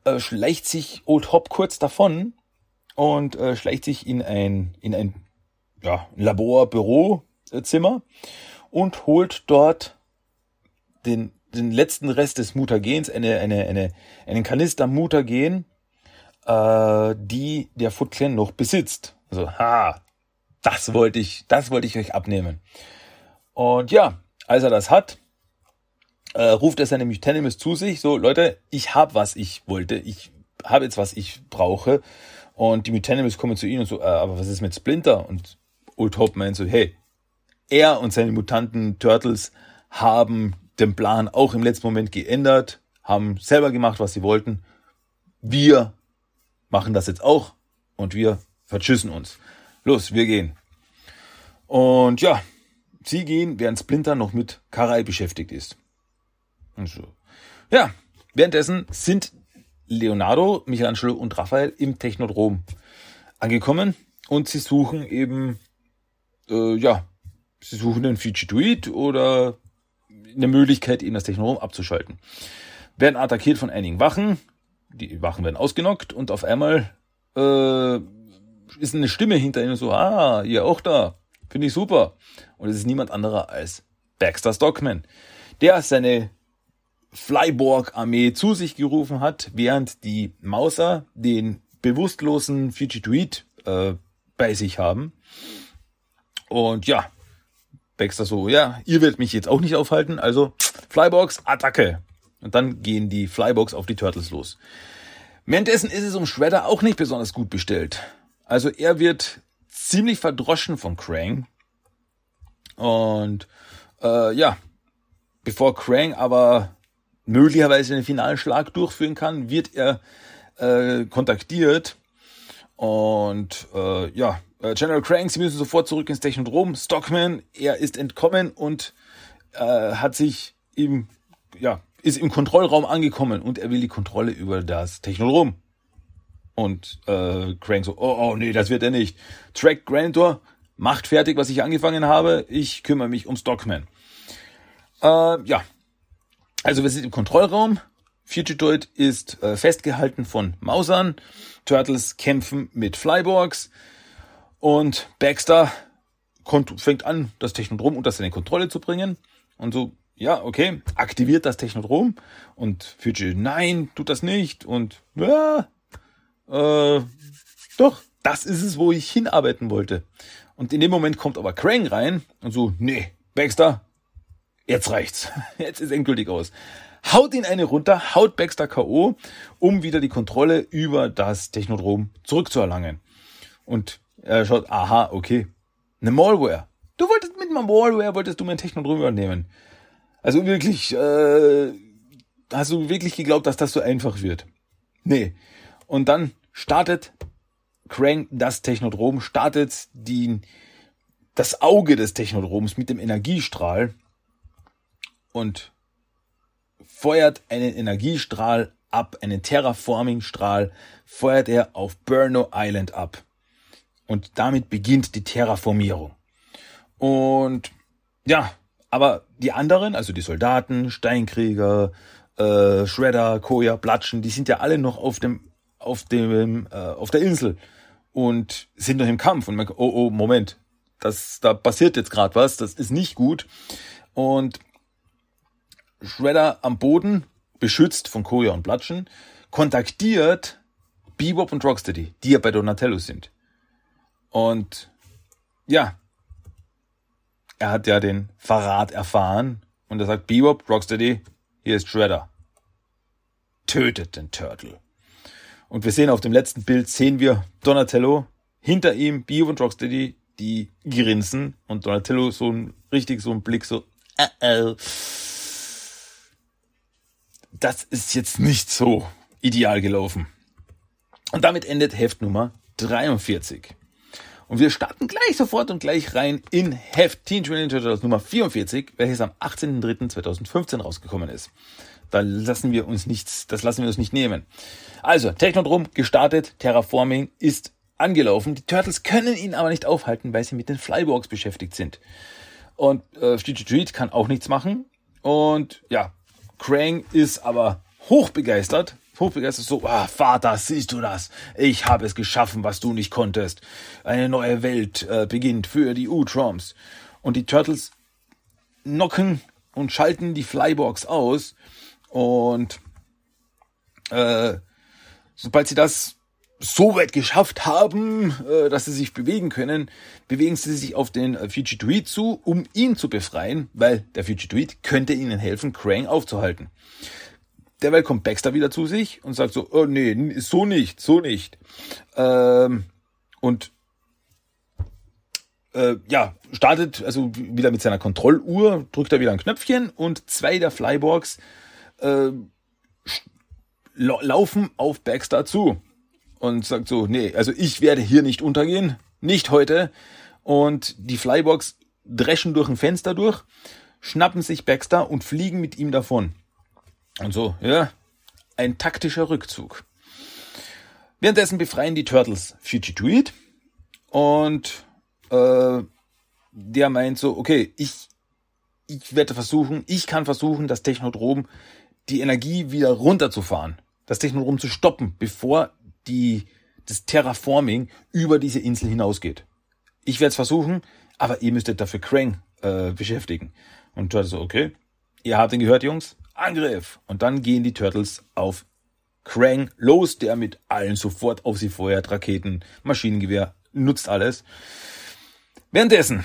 äh, schleicht sich Old Hop kurz davon und äh, schleicht sich in ein in ein ja, Labor, Bürozimmer und holt dort den, den letzten Rest des Mutagens, eine, eine, eine, einen Kanister Mutagen, äh, die der Foot Clan noch besitzt. Also, ha, das wollte ich, das wollte ich euch abnehmen. Und ja, als er das hat, äh, ruft er seine Mutanimus zu sich, so, Leute, ich hab was ich wollte, ich habe jetzt was ich brauche. Und die Mutanimus kommen zu ihm und so, äh, aber was ist mit Splinter? Und Old Hope meint so, hey, er und seine Mutanten Turtles haben den Plan auch im letzten Moment geändert, haben selber gemacht, was sie wollten. Wir machen das jetzt auch und wir verschüssen uns. Los, wir gehen. Und ja, sie gehen, während Splinter noch mit Karai beschäftigt ist. Und so. Ja, währenddessen sind Leonardo, Michelangelo und Raphael im Technodrom angekommen und sie suchen eben, äh, ja, sie suchen den Fujituit oder eine Möglichkeit, eben das Technorom abzuschalten. Werden attackiert von einigen Wachen, die Wachen werden ausgenockt und auf einmal äh, ist eine Stimme hinter ihnen so, ah, ihr auch da, finde ich super. Und es ist niemand anderer als Baxter Stockman, der seine Flyborg-Armee zu sich gerufen hat, während die Mauser den bewusstlosen Fugitoid äh, bei sich haben. Und ja, Baxter so, ja, ihr werdet mich jetzt auch nicht aufhalten, also Flybox, Attacke. Und dann gehen die Flybox auf die Turtles los. Währenddessen ist es um Shredder auch nicht besonders gut bestellt. Also er wird ziemlich verdroschen von Krang. Und äh, ja, bevor Krang aber möglicherweise den Finalschlag durchführen kann, wird er äh, kontaktiert. Und äh, ja, General Krang, sie müssen sofort zurück ins Technodrom. Stockman, er ist entkommen und äh, hat sich im ja, ist im Kontrollraum angekommen und er will die Kontrolle über das Technodrom. Und äh, Crank so, oh, oh nee, das wird er nicht. Track Grantor, macht fertig, was ich angefangen habe. Ich kümmere mich um Stockman. Äh, ja, also wir sind im Kontrollraum. Fugitoid ist äh, festgehalten von Mausern. Turtles kämpfen mit Flyborgs. Und Baxter fängt an, das Technodrom unter seine Kontrolle zu bringen. Und so ja, okay, aktiviert das Technodrom und Fuji, nein, tut das nicht und ja, äh, doch, das ist es, wo ich hinarbeiten wollte. Und in dem Moment kommt aber Krang rein und so, nee, Baxter, jetzt reicht's. Jetzt ist endgültig aus. Haut ihn eine runter, haut Baxter K.O., um wieder die Kontrolle über das Technodrom zurückzuerlangen. Und er schaut, aha, okay, eine Malware. Du wolltest mit einer Malware, wolltest du mein Technodrom übernehmen. Also wirklich, äh, hast du wirklich geglaubt, dass das so einfach wird? Nee. Und dann startet Crank das Technodrom, startet die, das Auge des Technodroms mit dem Energiestrahl und feuert einen Energiestrahl ab, einen Terraforming-Strahl, feuert er auf Burno Island ab. Und damit beginnt die Terraformierung. Und ja, aber die anderen, also die Soldaten, Steinkrieger, äh, Shredder, Koya, Blatschen, die sind ja alle noch auf dem, auf dem, äh, auf der Insel und sind noch im Kampf und man, oh, oh, Moment, das, da passiert jetzt gerade was, das ist nicht gut. Und Shredder am Boden, beschützt von Koya und Blatschen, kontaktiert Bebop und Rocksteady, die ja bei Donatello sind. Und ja, er hat ja den Verrat erfahren und er sagt, Bebop, Rocksteady, hier ist Shredder. Tötet den Turtle. Und wir sehen auf dem letzten Bild, sehen wir Donatello, hinter ihm Bebop und Rocksteady, die grinsen und Donatello so ein, richtig so ein Blick so, äh, äh. Das ist jetzt nicht so ideal gelaufen. Und damit endet Heft Nummer 43. Und wir starten gleich sofort und gleich rein in Heft Teen Mutant Turtles Nummer 44, welches am 18.03.2015 rausgekommen ist. Da lassen wir uns nichts, das lassen wir uns nicht nehmen. Also, Technodrom gestartet, Terraforming ist angelaufen. Die Turtles können ihn aber nicht aufhalten, weil sie mit den Flyborgs beschäftigt sind. Und äh, Street kann auch nichts machen. Und ja, Krang ist aber hochbegeistert hochbegeistert so, ah, Vater, siehst du das? Ich habe es geschaffen, was du nicht konntest. Eine neue Welt äh, beginnt für die U-Troms. Und die Turtles knocken und schalten die Flybox aus. Und äh, sobald sie das so weit geschafft haben, äh, dass sie sich bewegen können, bewegen sie sich auf den äh, Fugitoid zu, um ihn zu befreien, weil der Fugitoid könnte ihnen helfen, Krang aufzuhalten. Derweil kommt Baxter wieder zu sich und sagt so, oh nee, so nicht, so nicht. Ähm, und äh, ja, startet also wieder mit seiner Kontrolluhr, drückt er wieder ein Knöpfchen und zwei der Flyborgs äh, laufen auf Baxter zu und sagt so, nee, also ich werde hier nicht untergehen, nicht heute. Und die Flybogs dreschen durch ein Fenster durch, schnappen sich Baxter und fliegen mit ihm davon. Und so, ja, ein taktischer Rückzug. Währenddessen befreien die Turtles Fugitoid und äh, der meint so, okay, ich, ich werde versuchen, ich kann versuchen, das Technodrom die Energie wieder runterzufahren, das Technodrom zu stoppen, bevor die, das Terraforming über diese Insel hinausgeht. Ich werde es versuchen, aber ihr müsstet dafür Krang äh, beschäftigen. Und Turtles so, okay, ihr habt ihn gehört, Jungs, Angriff! Und dann gehen die Turtles auf Krang los, der mit allen sofort auf sie feuert, Raketen, Maschinengewehr, nutzt alles. Währenddessen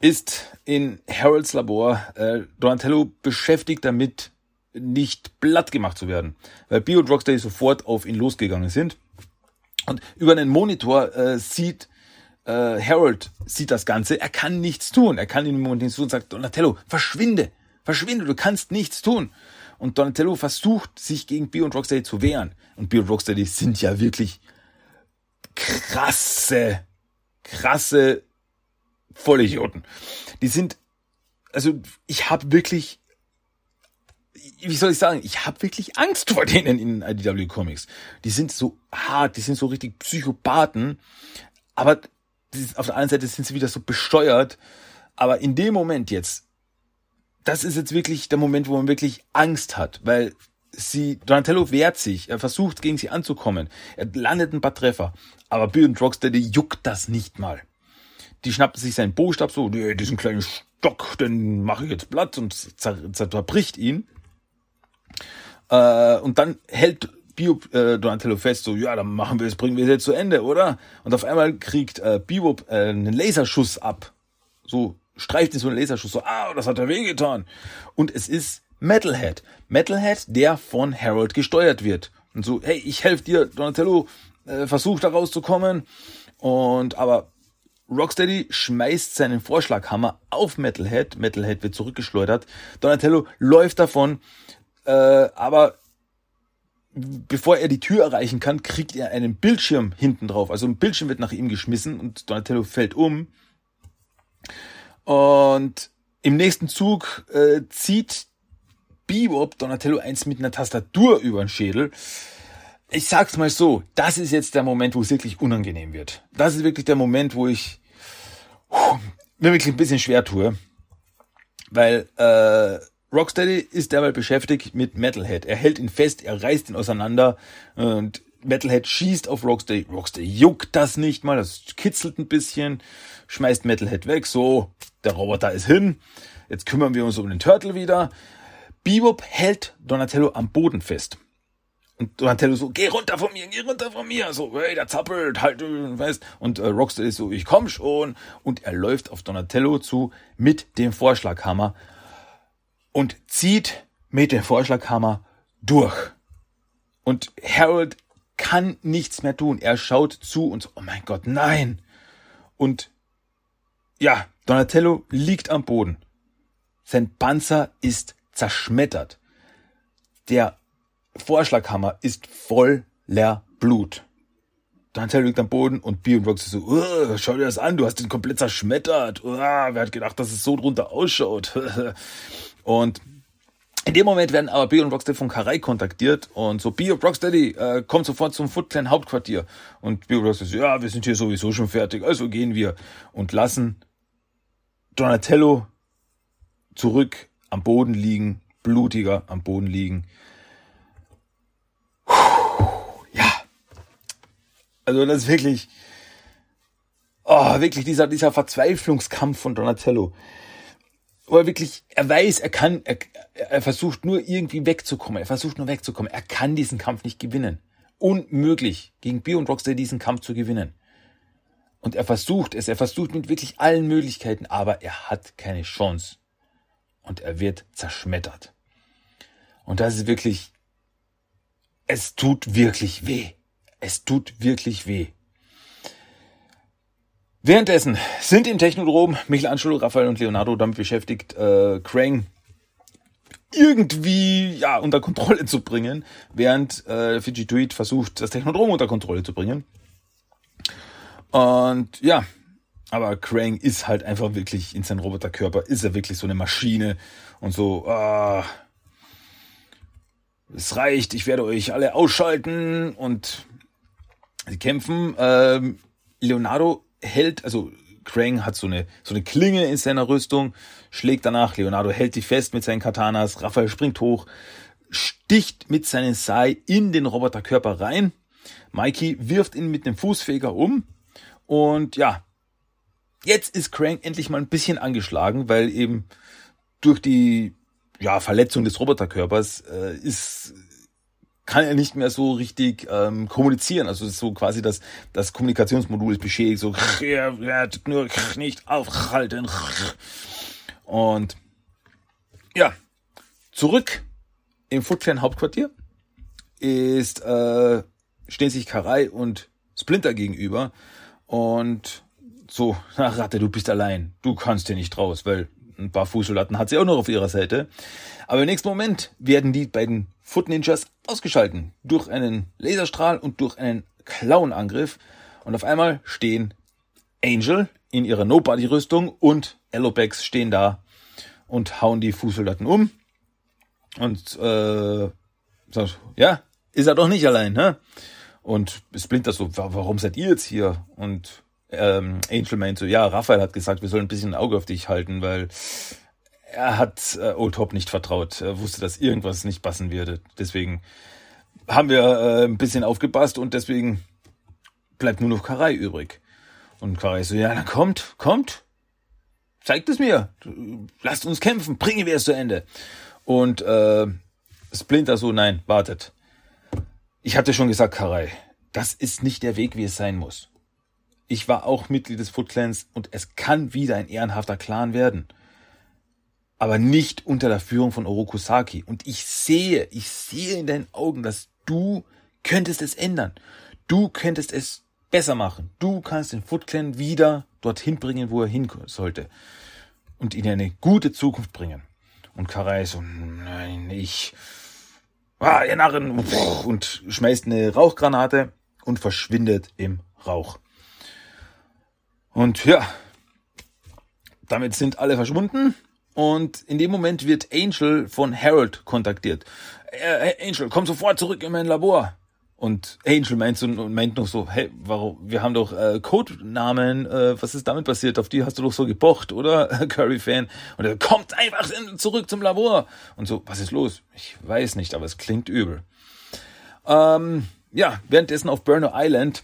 ist in Harolds Labor äh, Donatello beschäftigt damit, nicht platt gemacht zu werden, weil Bio und Rocksteady sofort auf ihn losgegangen sind. Und über einen Monitor äh, sieht äh, Harold sieht das Ganze, er kann nichts tun. Er kann ihm im Moment nichts tun und sagt, Donatello, verschwinde, verschwinde, du kannst nichts tun. Und Donatello versucht, sich gegen Bio und Rocksteady zu wehren. Und Bio und Rocksteady sind ja wirklich krasse, krasse Vollidioten. Die sind, also ich habe wirklich wie soll ich sagen, ich habe wirklich Angst vor denen in IDW Comics. Die sind so hart, die sind so richtig Psychopathen, aber auf der einen Seite sind sie wieder so besteuert, aber in dem Moment jetzt, das ist jetzt wirklich der Moment, wo man wirklich Angst hat, weil sie, Donatello wehrt sich, er versucht gegen sie anzukommen, er landet ein paar Treffer, aber Bill und Rocksteady juckt das nicht mal. Die schnappen sich seinen Bostab so, diesen kleinen Stock, den mache ich jetzt platt und zerbricht ihn. Äh, und dann hält Bio äh, Donatello fest, so, ja, dann machen wir es, bringen wir es jetzt zu Ende, oder? Und auf einmal kriegt äh, Bio äh, einen Laserschuss ab. So, streicht ihn so einen Laserschuss, so, ah, das hat er wehgetan. Und es ist Metalhead. Metalhead, der von Harold gesteuert wird. Und so, hey, ich helfe dir, Donatello, äh, versuch da rauszukommen. Und aber Rocksteady schmeißt seinen Vorschlaghammer auf Metalhead. Metalhead wird zurückgeschleudert. Donatello läuft davon. Äh, aber bevor er die Tür erreichen kann, kriegt er einen Bildschirm hinten drauf. Also ein Bildschirm wird nach ihm geschmissen und Donatello fällt um. Und im nächsten Zug äh, zieht Bebop Donatello eins mit einer Tastatur über den Schädel. Ich sag's mal so, das ist jetzt der Moment, wo es wirklich unangenehm wird. Das ist wirklich der Moment, wo ich puh, mir wirklich ein bisschen schwer tue. Weil äh, Rocksteady ist derweil beschäftigt mit Metalhead. Er hält ihn fest, er reißt ihn auseinander und Metalhead schießt auf Rocksteady. Rocksteady juckt das nicht mal, das kitzelt ein bisschen, schmeißt Metalhead weg, so, der Roboter ist hin. Jetzt kümmern wir uns um den Turtle wieder. Bebop hält Donatello am Boden fest. Und Donatello so, geh runter von mir, geh runter von mir. So, hey, der zappelt, halt fest. Und äh, Rocksteady ist so, ich komm schon. Und er läuft auf Donatello zu mit dem Vorschlaghammer und zieht mit dem Vorschlaghammer durch. Und Harold kann nichts mehr tun. Er schaut zu und so, oh mein Gott, nein. Und ja, Donatello liegt am Boden. Sein Panzer ist zerschmettert. Der Vorschlaghammer ist voller Blut. Donatello liegt am Boden und Bio und Roxy so, uh, schau dir das an, du hast ihn komplett zerschmettert. Uh, wer hat gedacht, dass es so drunter ausschaut? Und in dem Moment werden aber Bio und Rocksteady von Karai kontaktiert und so, Bio Rocksteady, äh, kommt sofort zum Foot Clan Hauptquartier. Und Bio Rocksteady so, ja, wir sind hier sowieso schon fertig, also gehen wir und lassen Donatello zurück am Boden liegen, blutiger am Boden liegen. Ja. Also das ist wirklich, oh, wirklich dieser, dieser Verzweiflungskampf von Donatello wo er wirklich, er weiß, er kann, er, er versucht nur irgendwie wegzukommen. Er versucht nur wegzukommen. Er kann diesen Kampf nicht gewinnen. Unmöglich, gegen Bio und Rockstar diesen Kampf zu gewinnen. Und er versucht es, er versucht mit wirklich allen Möglichkeiten, aber er hat keine Chance. Und er wird zerschmettert. Und das ist wirklich, es tut wirklich weh. Es tut wirklich weh. Währenddessen sind im Technodrom Michelangelo, Raphael und Leonardo damit beschäftigt, äh, Krang irgendwie ja unter Kontrolle zu bringen, während äh, Fujituit versucht, das Technodrom unter Kontrolle zu bringen. Und ja, aber Krang ist halt einfach wirklich in seinem Roboterkörper, ist er wirklich so eine Maschine und so, ah, es reicht, ich werde euch alle ausschalten und sie kämpfen. Ähm, Leonardo hält, also Krang hat so eine, so eine Klinge in seiner Rüstung, schlägt danach, Leonardo hält die fest mit seinen Katanas, Raphael springt hoch, sticht mit seinen Sai in den Roboterkörper rein, Mikey wirft ihn mit dem Fußfeger um und ja, jetzt ist Krang endlich mal ein bisschen angeschlagen, weil eben durch die ja, Verletzung des Roboterkörpers äh, ist kann er nicht mehr so richtig ähm, kommunizieren. Also ist so quasi das, das Kommunikationsmodul ist beschädigt, so er wird nur nicht aufhalten. Und ja, zurück im Foot Clan Hauptquartier ist, äh, stehen sich Karai und Splinter gegenüber und so, na Ratte, du bist allein. Du kannst hier nicht raus, weil ein paar Fußsoldaten hat sie auch noch auf ihrer Seite. Aber im nächsten Moment werden die beiden Foot Ninjas ausgeschalten durch einen Laserstrahl und durch einen Clown-Angriff. Und auf einmal stehen Angel in ihrer Nobody-Rüstung und Elobex stehen da und hauen die Fußsoldaten um. Und äh, sagt, ja, ist er doch nicht allein, ne? Und Splinter so, warum seid ihr jetzt hier? Und ähm, Angel meint so, ja, Raphael hat gesagt, wir sollen ein bisschen ein Auge auf dich halten, weil er hat äh, Old Top nicht vertraut. Er wusste, dass irgendwas nicht passen würde. Deswegen haben wir äh, ein bisschen aufgepasst und deswegen bleibt nur noch Karai übrig. Und Karai so, ja, dann kommt, kommt, zeigt es mir, lasst uns kämpfen, bringen wir es zu Ende. Und äh, Splinter so, nein, wartet. Ich hatte schon gesagt, Karai, das ist nicht der Weg, wie es sein muss. Ich war auch Mitglied des Foot Clans und es kann wieder ein ehrenhafter Clan werden. Aber nicht unter der Führung von Orokusaki. Und ich sehe, ich sehe in deinen Augen, dass du könntest es ändern. Du könntest es besser machen. Du kannst den Foot Clan wieder dorthin bringen, wo er hin sollte. Und ihn eine gute Zukunft bringen. Und Karai so, nein, ich, ah, ihr Narren, und schmeißt eine Rauchgranate und verschwindet im Rauch. Und ja, damit sind alle verschwunden. Und in dem Moment wird Angel von Harold kontaktiert. Äh, Angel, komm sofort zurück in mein Labor. Und Angel meint, so, meint noch so, hey, warum, wir haben doch äh, Codenamen, äh, was ist damit passiert? Auf die hast du doch so gepocht, oder? Curry-Fan. Und er kommt einfach in, zurück zum Labor. Und so, was ist los? Ich weiß nicht, aber es klingt übel. Ähm, ja, währenddessen auf Burner Island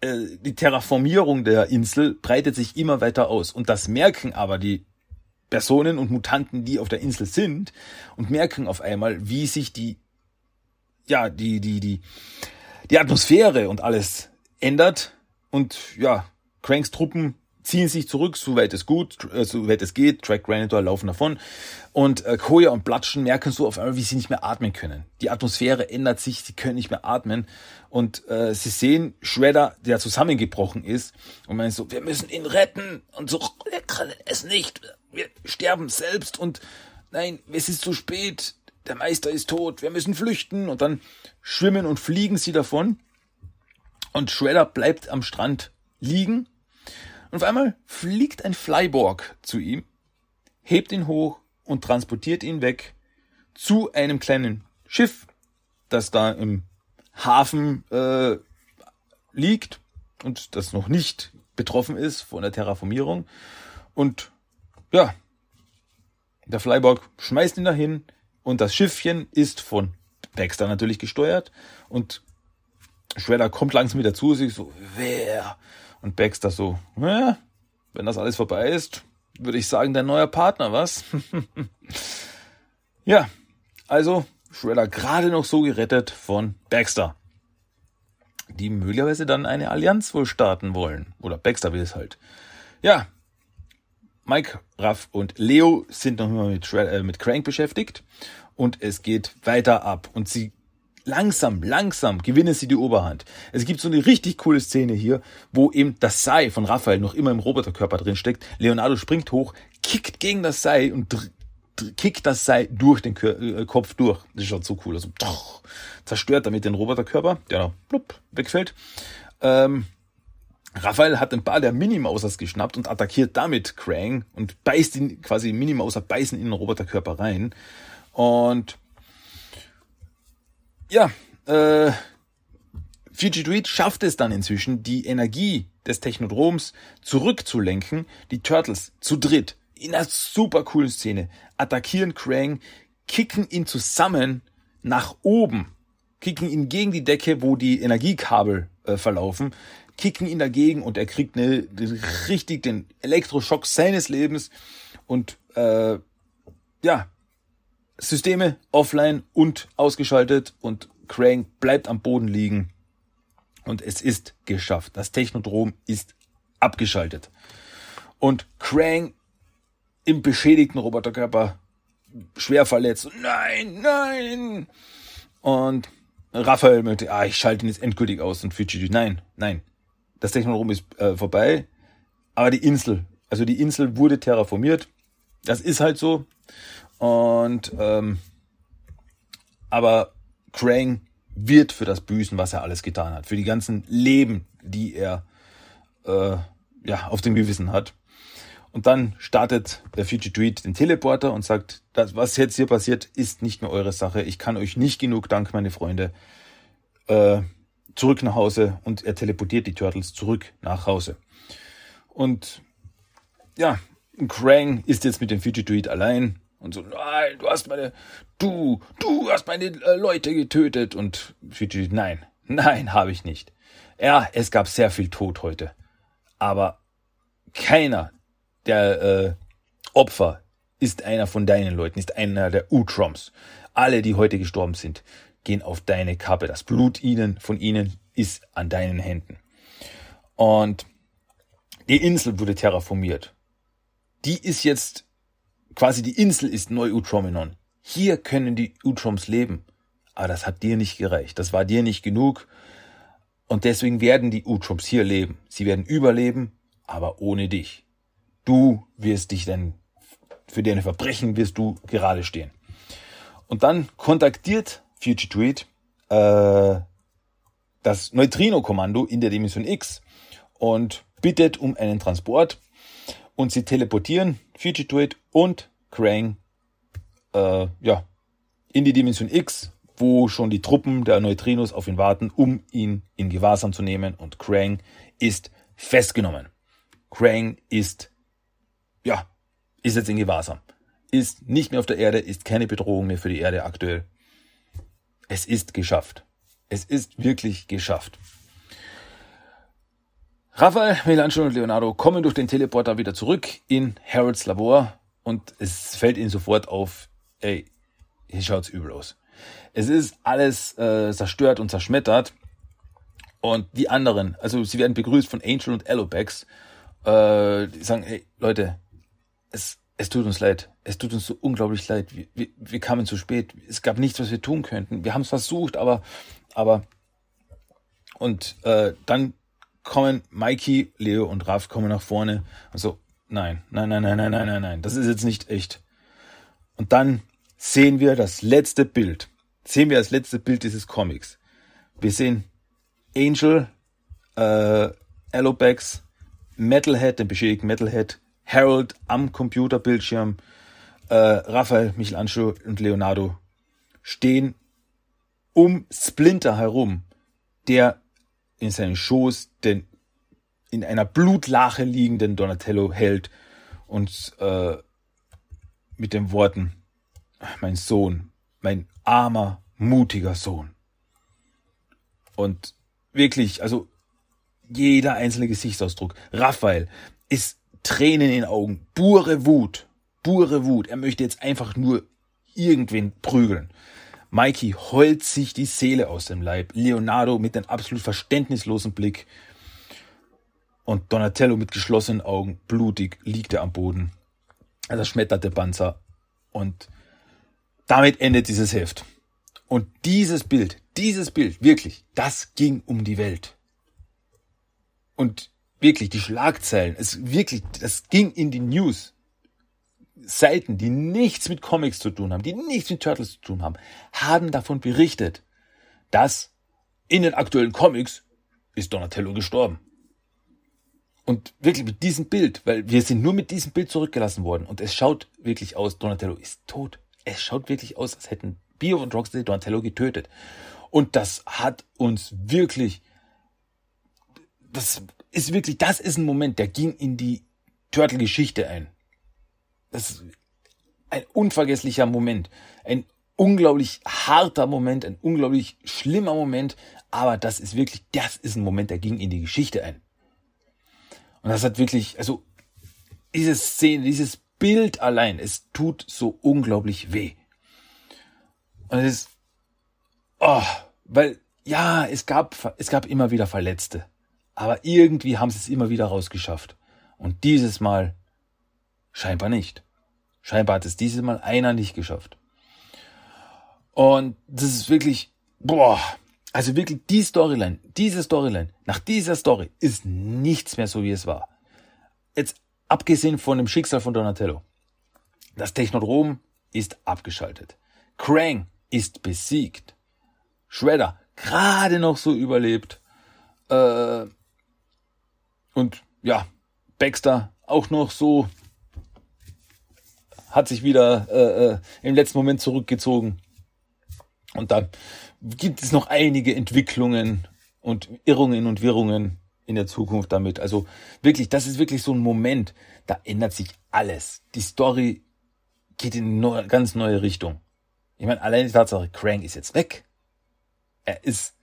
äh, die Terraformierung der Insel breitet sich immer weiter aus. Und das merken aber die Personen und Mutanten, die auf der Insel sind, und merken auf einmal, wie sich die ja, die, die, die, die Atmosphäre und alles ändert. Und ja, Cranks Truppen ziehen sich zurück, soweit es gut, äh, soweit es geht. Track Granitor laufen davon. Und äh, Koya und Blatschen merken so auf einmal, wie sie nicht mehr atmen können. Die Atmosphäre ändert sich, sie können nicht mehr atmen. Und äh, sie sehen Shredder, der zusammengebrochen ist. Und meinen so, wir müssen ihn retten. Und so, er kann es nicht. Wir sterben selbst. Und nein, es ist zu spät der Meister ist tot, wir müssen flüchten. Und dann schwimmen und fliegen sie davon. Und Shredder bleibt am Strand liegen. Und auf einmal fliegt ein Flyborg zu ihm, hebt ihn hoch und transportiert ihn weg zu einem kleinen Schiff, das da im Hafen äh, liegt und das noch nicht betroffen ist von der Terraformierung. Und ja, der Flyborg schmeißt ihn dahin, und das Schiffchen ist von Baxter natürlich gesteuert und Shredder kommt langsam wieder zu sich, so, wer? Und Baxter so, ja, wenn das alles vorbei ist, würde ich sagen, dein neuer Partner, was? ja, also Shredder gerade noch so gerettet von Baxter. Die möglicherweise dann eine Allianz wohl starten wollen. Oder Baxter will es halt. Ja, Mike, Raff und Leo sind noch immer mit, äh, mit Crank beschäftigt und es geht weiter ab und sie langsam, langsam gewinnen sie die Oberhand. Es gibt so eine richtig coole Szene hier, wo eben das Sei von Raphael noch immer im Roboterkörper drin steckt. Leonardo springt hoch, kickt gegen das Sei und kickt das Sei durch den Kör äh, Kopf durch. Das ist schon so cool. Also doch, zerstört damit den Roboterkörper, der blub, wegfällt. Ähm, Raphael hat ein paar der Minimausers geschnappt und attackiert damit Krang und beißt ihn, quasi Minimauser beißen in den Roboterkörper rein. Und ja, äh, Tweet schafft es dann inzwischen, die Energie des Technodroms zurückzulenken. Die Turtles zu dritt in einer super coolen Szene attackieren Krang, kicken ihn zusammen nach oben, kicken ihn gegen die Decke, wo die Energiekabel äh, verlaufen, kicken ihn dagegen und er kriegt eine, richtig den Elektroschock seines Lebens und äh, ja, Systeme offline und ausgeschaltet und Krang bleibt am Boden liegen und es ist geschafft. Das Technodrom ist abgeschaltet. Und Krang im beschädigten Roboterkörper schwer verletzt. Nein, nein. Und Raphael möchte, ah, ich schalte ihn jetzt endgültig aus und Fujiji, nein, nein. Das Technologie ist äh, vorbei. Aber die Insel, also die Insel wurde terraformiert. Das ist halt so. Und ähm, aber Krang wird für das büßen, was er alles getan hat, für die ganzen Leben, die er äh, ja auf dem Gewissen hat. Und dann startet der Future Tweet den Teleporter und sagt, das, was jetzt hier passiert, ist nicht mehr eure Sache. Ich kann euch nicht genug Dank, meine Freunde. Äh, zurück nach Hause und er teleportiert die Turtles zurück nach Hause. Und ja, Krang ist jetzt mit dem Tweet allein und so, nein, du hast meine, du, du hast meine äh, Leute getötet und Tweet, nein, nein, habe ich nicht. Ja, es gab sehr viel Tod heute, aber keiner der äh, Opfer ist einer von deinen Leuten, ist einer der Utroms. Alle, die heute gestorben sind, gehen auf deine Kappe. Das Blut ihnen, von ihnen ist an deinen Händen. Und die Insel wurde terraformiert. Die ist jetzt, quasi die Insel ist Neu-Utrominon. Hier können die Utroms leben. Aber das hat dir nicht gereicht. Das war dir nicht genug. Und deswegen werden die Utroms hier leben. Sie werden überleben, aber ohne dich. Du wirst dich dann, für deine Verbrechen wirst du gerade stehen. Und dann kontaktiert Future Tweet äh, das Neutrino-Kommando in der Dimension X und bittet um einen Transport und sie teleportieren Tweet und Krang äh, ja, in die Dimension X, wo schon die Truppen der Neutrinos auf ihn warten, um ihn in Gewahrsam zu nehmen und Krang ist festgenommen. Krang ist ja, ist jetzt in Gewahrsam. Ist nicht mehr auf der Erde, ist keine Bedrohung mehr für die Erde aktuell. Es ist geschafft. Es ist wirklich geschafft. Raphael, Michelangelo und Leonardo kommen durch den Teleporter wieder zurück in Harolds Labor und es fällt ihnen sofort auf, ey, hier schaut's übel aus. Es ist alles äh, zerstört und zerschmettert und die anderen, also sie werden begrüßt von Angel und Alopex, äh, die sagen, hey Leute, es, es tut uns leid. Es tut uns so unglaublich leid. Wir, wir, wir kamen zu spät. Es gab nichts, was wir tun könnten. Wir haben es versucht, aber, aber, und äh, dann kommen Mikey, Leo und Raf kommen nach vorne und so, nein, nein, nein, nein, nein, nein, nein, nein, das ist jetzt nicht echt. Und dann sehen wir das letzte Bild. Sehen wir das letzte Bild dieses Comics. Wir sehen Angel, äh, Alopex, Metalhead, den beschädigten Metalhead, Harold am Computerbildschirm, äh, Raphael, Michelangelo und Leonardo stehen um Splinter herum, der in seinen Schoß den in einer Blutlache liegenden Donatello hält und äh, mit den Worten, mein Sohn, mein armer, mutiger Sohn. Und wirklich, also jeder einzelne Gesichtsausdruck. Raphael ist Tränen in den Augen, pure Wut, pure Wut. Er möchte jetzt einfach nur irgendwen prügeln. Mikey heult sich die Seele aus dem Leib. Leonardo mit einem absolut verständnislosen Blick. Und Donatello mit geschlossenen Augen, blutig, liegt er am Boden. Also schmettert der Panzer. Und damit endet dieses Heft. Und dieses Bild, dieses Bild, wirklich, das ging um die Welt. Und wirklich die Schlagzeilen, es wirklich, das ging in die News. Seiten, die nichts mit Comics zu tun haben, die nichts mit Turtles zu tun haben, haben davon berichtet, dass in den aktuellen Comics ist Donatello gestorben. Und wirklich mit diesem Bild, weil wir sind nur mit diesem Bild zurückgelassen worden und es schaut wirklich aus, Donatello ist tot. Es schaut wirklich aus, als hätten Bio und Rocksteady Donatello getötet. Und das hat uns wirklich, das ist wirklich, das ist ein Moment, der ging in die Turtle-Geschichte ein. Das ist ein unvergesslicher Moment. Ein unglaublich harter Moment, ein unglaublich schlimmer Moment, aber das ist wirklich, das ist ein Moment, der ging in die Geschichte ein. Und das hat wirklich, also diese Szene, dieses Bild allein, es tut so unglaublich weh. Und es ist, oh, weil, ja, es gab, es gab immer wieder Verletzte. Aber irgendwie haben sie es immer wieder rausgeschafft. Und dieses Mal scheinbar nicht. Scheinbar hat es dieses Mal einer nicht geschafft. Und das ist wirklich, boah, also wirklich die Storyline, diese Storyline, nach dieser Story ist nichts mehr so, wie es war. Jetzt abgesehen von dem Schicksal von Donatello. Das Technodrom ist abgeschaltet. Krang ist besiegt. Shredder gerade noch so überlebt. Äh, und ja, Baxter auch noch so hat sich wieder äh, äh, im letzten Moment zurückgezogen. Und da gibt es noch einige Entwicklungen und Irrungen und Wirrungen in der Zukunft damit. Also wirklich, das ist wirklich so ein Moment, da ändert sich alles. Die Story geht in eine ganz neue Richtung. Ich meine, allein die Tatsache, Krang ist jetzt weg. Er ist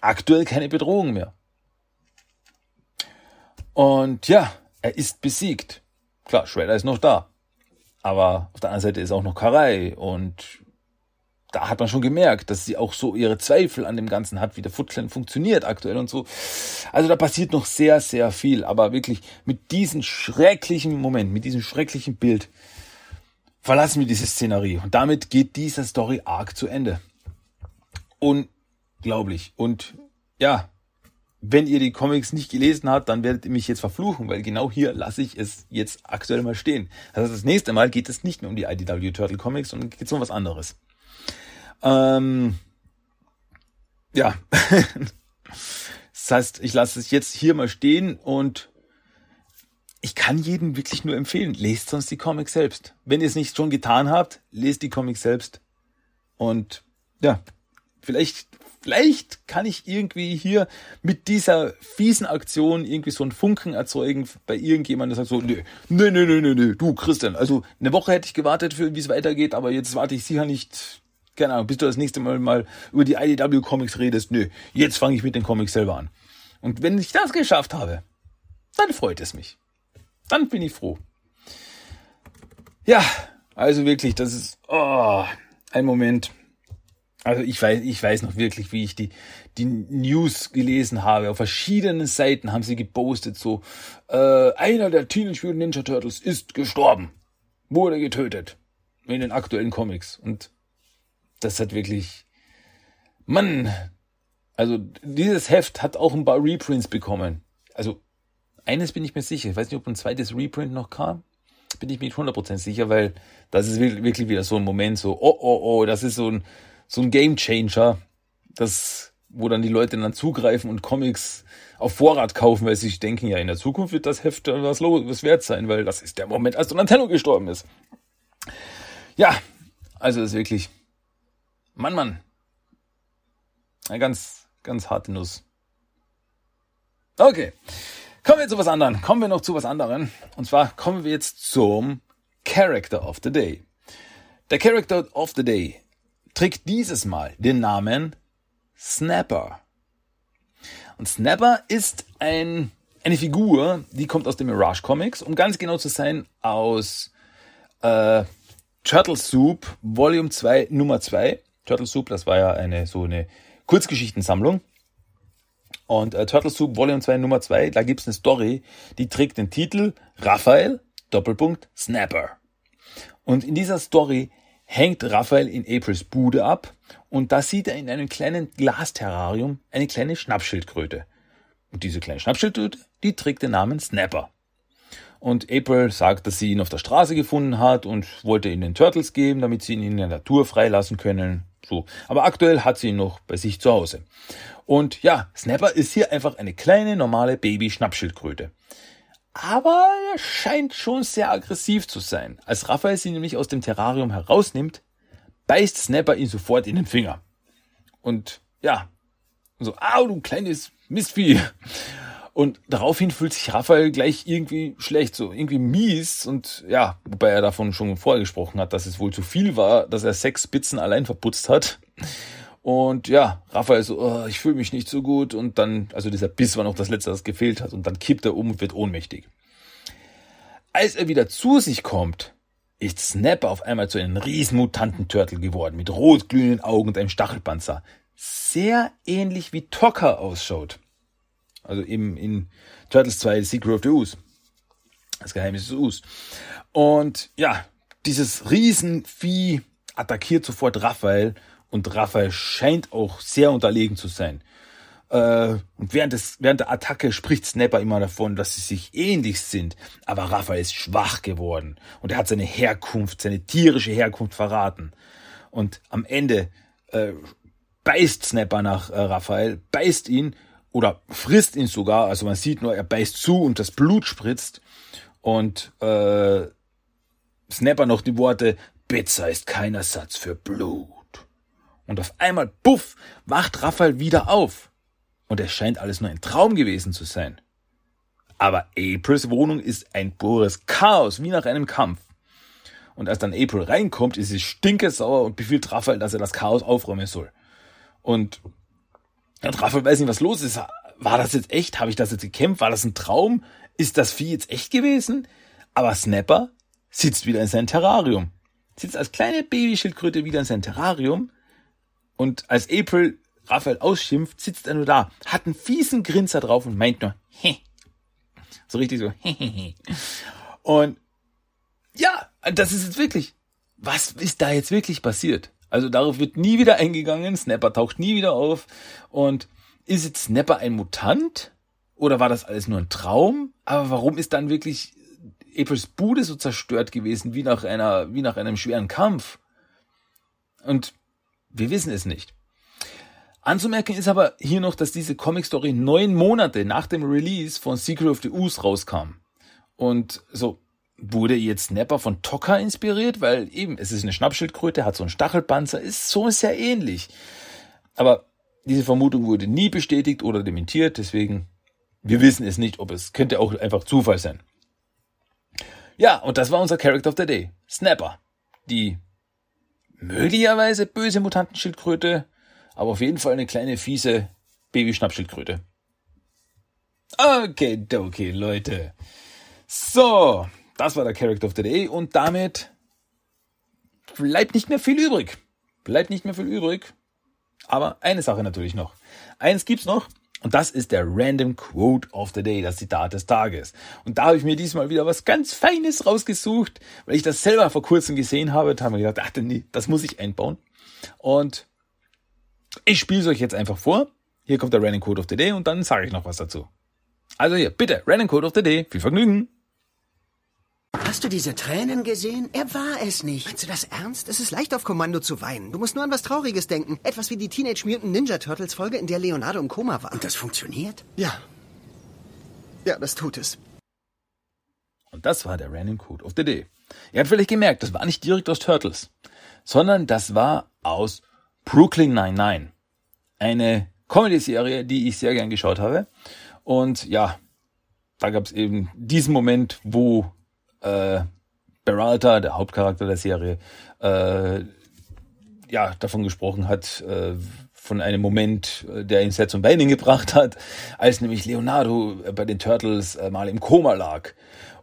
aktuell keine Bedrohung mehr. Und ja, er ist besiegt. Klar, Shredder ist noch da. Aber auf der anderen Seite ist auch noch Karai und da hat man schon gemerkt, dass sie auch so ihre Zweifel an dem Ganzen hat, wie der Foot Clan funktioniert aktuell und so. Also da passiert noch sehr, sehr viel. Aber wirklich mit diesem schrecklichen Moment, mit diesem schrecklichen Bild verlassen wir diese Szenerie. Und damit geht dieser Story Arc zu Ende. Unglaublich. Und ja, wenn ihr die Comics nicht gelesen habt, dann werdet ihr mich jetzt verfluchen, weil genau hier lasse ich es jetzt aktuell mal stehen. Also das nächste Mal geht es nicht mehr um die IDW Turtle Comics, sondern geht es um was anderes. Ähm, ja. das heißt, ich lasse es jetzt hier mal stehen und ich kann jedem wirklich nur empfehlen, lest sonst die Comics selbst. Wenn ihr es nicht schon getan habt, lest die Comics selbst. Und ja, vielleicht, vielleicht kann ich irgendwie hier mit dieser fiesen Aktion irgendwie so einen Funken erzeugen bei irgendjemandem, der sagt so, nö, nö, nö, nö, nö, du Christian, also eine Woche hätte ich gewartet, wie es weitergeht, aber jetzt warte ich sicher nicht keine Ahnung, bis du das nächste Mal mal über die IDW Comics redest, nö, jetzt fange ich mit den Comics selber an. Und wenn ich das geschafft habe, dann freut es mich. Dann bin ich froh. Ja, also wirklich, das ist oh, ein Moment. Also ich weiß, ich weiß noch wirklich, wie ich die, die News gelesen habe. Auf verschiedenen Seiten haben sie gepostet, so, äh, einer der Teenage Mutant Ninja Turtles ist gestorben. Wurde getötet. In den aktuellen Comics. Und das hat wirklich, Mann, also dieses Heft hat auch ein paar Reprints bekommen. Also eines bin ich mir sicher. Ich weiß nicht, ob ein zweites Reprint noch kam. Bin ich mir nicht 100% sicher, weil das ist wirklich wieder so ein Moment, so, oh, oh, oh, das ist so ein, so ein Game Changer, das, wo dann die Leute dann zugreifen und Comics auf Vorrat kaufen, weil sie sich denken, ja, in der Zukunft wird das Heft was, was wert sein, weil das ist der Moment, als Donatello gestorben ist. Ja, also das ist wirklich, Mann, Mann. Eine ganz, ganz harte Nuss. Okay. Kommen wir zu was anderem. Kommen wir noch zu was anderem. Und zwar kommen wir jetzt zum Character of the Day. Der Character of the Day trägt dieses Mal den Namen Snapper. Und Snapper ist ein, eine Figur, die kommt aus den Mirage Comics, um ganz genau zu sein, aus äh, Turtle Soup Volume 2 Nummer 2. Turtle Soup, das war ja eine so eine Kurzgeschichtensammlung. Und äh, Turtle Soup Volume 2 Nummer 2, da gibt's eine Story, die trägt den Titel Raphael, Doppelpunkt, Snapper. Und in dieser Story hängt Raphael in Aprils Bude ab und da sieht er in einem kleinen Glasterrarium eine kleine Schnappschildkröte. Und diese kleine Schnappschildkröte, die trägt den Namen Snapper. Und April sagt, dass sie ihn auf der Straße gefunden hat und wollte ihn den Turtles geben, damit sie ihn in der Natur freilassen können. So. Aber aktuell hat sie ihn noch bei sich zu Hause. Und ja, Snapper ist hier einfach eine kleine, normale Baby-Schnappschildkröte. Aber er scheint schon sehr aggressiv zu sein. Als Raphael sie nämlich aus dem Terrarium herausnimmt, beißt Snapper ihn sofort in den Finger. Und ja, so, au, du kleines Mistvieh. Und daraufhin fühlt sich Raphael gleich irgendwie schlecht, so irgendwie mies und ja, wobei er davon schon vorher gesprochen hat, dass es wohl zu viel war, dass er sechs Spitzen allein verputzt hat. Und ja, Raphael so, oh, ich fühle mich nicht so gut und dann, also dieser Biss war noch das Letzte, das gefehlt hat und dann kippt er um und wird ohnmächtig. Als er wieder zu sich kommt, ist Snap auf einmal zu einem riesen Mutanten-Turtle geworden, mit rotglühenden Augen und einem Stachelpanzer. Sehr ähnlich wie Tocker ausschaut. Also eben in Turtles 2 Secret of the Ooze. Das Geheimnis des Us. Und ja, dieses Riesenvieh attackiert sofort Raphael und Raphael scheint auch sehr unterlegen zu sein. Äh, und während, des, während der Attacke spricht Snapper immer davon, dass sie sich ähnlich sind. Aber Raphael ist schwach geworden und er hat seine Herkunft, seine tierische Herkunft verraten. Und am Ende äh, beißt Snapper nach äh, Raphael, beißt ihn oder frisst ihn sogar. Also man sieht nur, er beißt zu und das Blut spritzt. Und äh, Snapper noch die Worte, Pizza ist kein Ersatz für Blut. Und auf einmal, puff, wacht Raphael wieder auf. Und es scheint alles nur ein Traum gewesen zu sein. Aber Aprils Wohnung ist ein pures Chaos, wie nach einem Kampf. Und als dann April reinkommt, ist sie stinkesauer und befiehlt Raphael, dass er das Chaos aufräumen soll. Und, und Raphael weiß nicht, was los ist. War das jetzt echt? Habe ich das jetzt gekämpft? War das ein Traum? Ist das Vieh jetzt echt gewesen? Aber Snapper sitzt wieder in seinem Terrarium. Sitzt als kleine Babyschildkröte wieder in seinem Terrarium. Und als April Raphael ausschimpft, sitzt er nur da, hat einen fiesen Grinser drauf und meint nur, heh. So richtig so, hehehe. Und ja, das ist jetzt wirklich, was ist da jetzt wirklich passiert? Also darauf wird nie wieder eingegangen, Snapper taucht nie wieder auf. Und ist jetzt Snapper ein Mutant? Oder war das alles nur ein Traum? Aber warum ist dann wirklich Aprils Bude so zerstört gewesen, wie nach einer, wie nach einem schweren Kampf? Und wir wissen es nicht. Anzumerken ist aber hier noch, dass diese Comic-Story neun Monate nach dem Release von Secret of the Ooze rauskam. Und so wurde jetzt Snapper von Tokka inspiriert, weil eben, es ist eine Schnappschildkröte, hat so einen Stachelpanzer, ist so sehr ähnlich. Aber diese Vermutung wurde nie bestätigt oder dementiert, deswegen, wir wissen es nicht, ob es könnte auch einfach Zufall sein. Ja, und das war unser Character of the Day. Snapper. Die möglicherweise böse Mutantenschildkröte, aber auf jeden Fall eine kleine fiese Babyschnappschildkröte. Okay, okay, Leute. So, das war der Character of the Day und damit bleibt nicht mehr viel übrig. Bleibt nicht mehr viel übrig. Aber eine Sache natürlich noch. Eins gibt's noch. Und das ist der Random Quote of the Day, das Zitat des Tages. Und da habe ich mir diesmal wieder was ganz Feines rausgesucht, weil ich das selber vor kurzem gesehen habe. Da haben wir gedacht, ach nee, das muss ich einbauen. Und ich spiele es euch jetzt einfach vor. Hier kommt der Random Code of the Day und dann sage ich noch was dazu. Also hier, bitte, Random Code of the Day. Viel Vergnügen. Hast du diese Tränen gesehen? Er war es nicht. Meinst du das ernst? Es ist leicht auf Kommando zu weinen. Du musst nur an was Trauriges denken. Etwas wie die Teenage Mutant Ninja Turtles Folge, in der Leonardo im Koma war. Und das funktioniert? Ja. Ja, das tut es. Und das war der Random Code of the Day. Ihr habt vielleicht gemerkt, das war nicht direkt aus Turtles, sondern das war aus Brooklyn 99. Eine Comedy-Serie, die ich sehr gern geschaut habe. Und ja, da gab es eben diesen Moment, wo äh, Beralta, der Hauptcharakter der Serie, äh, ja, davon gesprochen hat, äh, von einem Moment, äh, der ihn sehr zum Weinen gebracht hat, als nämlich Leonardo bei den Turtles äh, mal im Koma lag.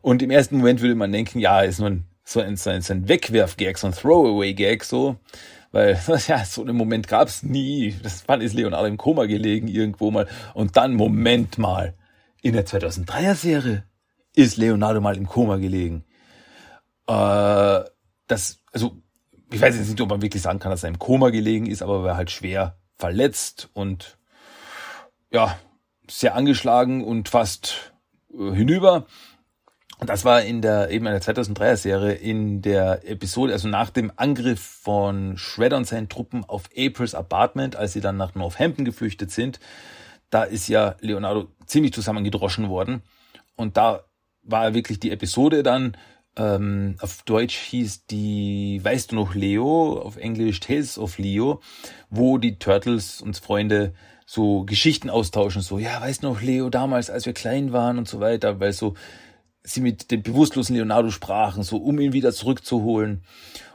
Und im ersten Moment würde man denken, ja, ist nur ein, so ein, so ein, so ein Wegwerf-Gag, so ein Throwaway-Gag, so. Weil, ja, so einen Moment gab's nie. Das, wann ist Leonardo im Koma gelegen, irgendwo mal. Und dann, Moment mal, in der 2003er-Serie ist Leonardo mal im Koma gelegen. Äh, das, also, ich weiß jetzt nicht, ob man wirklich sagen kann, dass er im Koma gelegen ist, aber er war halt schwer verletzt und ja, sehr angeschlagen und fast äh, hinüber. Und das war in der, eben in der 2003er Serie, in der Episode, also nach dem Angriff von Shredder und seinen Truppen auf Aprils Apartment, als sie dann nach Northampton geflüchtet sind. Da ist ja Leonardo ziemlich zusammengedroschen worden. Und da war wirklich die Episode dann, ähm, auf Deutsch hieß die Weißt du noch Leo, auf Englisch Tales of Leo, wo die Turtles und Freunde so Geschichten austauschen, so, ja, weißt du noch Leo, damals, als wir klein waren und so weiter, weil so sie mit dem bewusstlosen Leonardo sprachen, so um ihn wieder zurückzuholen.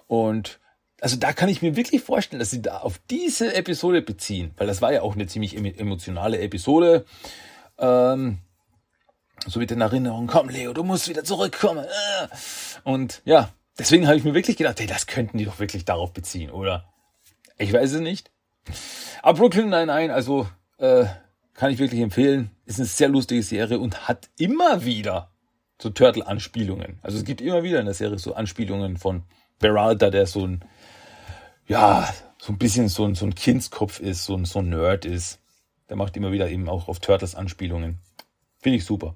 Und also da kann ich mir wirklich vorstellen, dass sie da auf diese Episode beziehen, weil das war ja auch eine ziemlich emotionale Episode. Ähm, so mit den Erinnerungen, komm Leo, du musst wieder zurückkommen. Äh. Und ja, deswegen habe ich mir wirklich gedacht, hey, das könnten die doch wirklich darauf beziehen, oder? Ich weiß es nicht. Aber Brooklyn nein, nein, also äh, kann ich wirklich empfehlen. Ist eine sehr lustige Serie und hat immer wieder, so Turtle-Anspielungen. Also es gibt immer wieder in der Serie so Anspielungen von Beralda, der so ein, ja, so ein bisschen so ein, so ein Kindskopf ist, so ein, so ein Nerd ist. Der macht immer wieder eben auch auf Turtles Anspielungen. Finde ich super.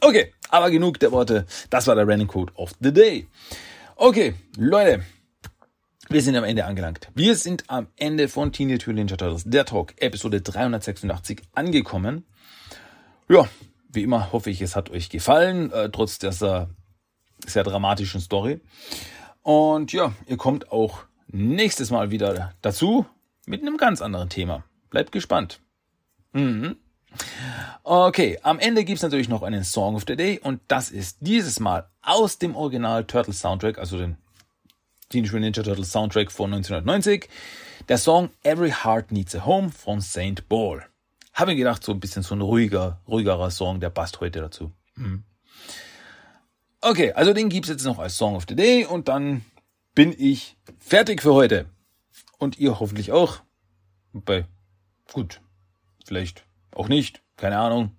Okay, aber genug der Worte. Das war der Running Code of the Day. Okay, Leute, wir sind am Ende angelangt. Wir sind am Ende von Teenage Mutant Ninja Turtles, der Talk, Episode 386 angekommen. Ja, wie immer hoffe ich, es hat euch gefallen, äh, trotz dieser sehr dramatischen Story. Und ja, ihr kommt auch nächstes Mal wieder dazu mit einem ganz anderen Thema. Bleibt gespannt. Mhm. Okay, am Ende gibt's natürlich noch einen Song of the Day und das ist dieses Mal aus dem Original Turtle Soundtrack, also den Teenage Mutant Ninja Turtles Soundtrack von 1990, der Song Every Heart Needs a Home von Saint Ball. Habe mir gedacht, so ein bisschen so ein ruhiger, ruhigerer Song, der passt heute dazu. Mhm. Okay, also den gibt's jetzt noch als Song of the Day und dann bin ich fertig für heute. Und ihr hoffentlich auch. Bei, gut, vielleicht auch nicht, keine Ahnung,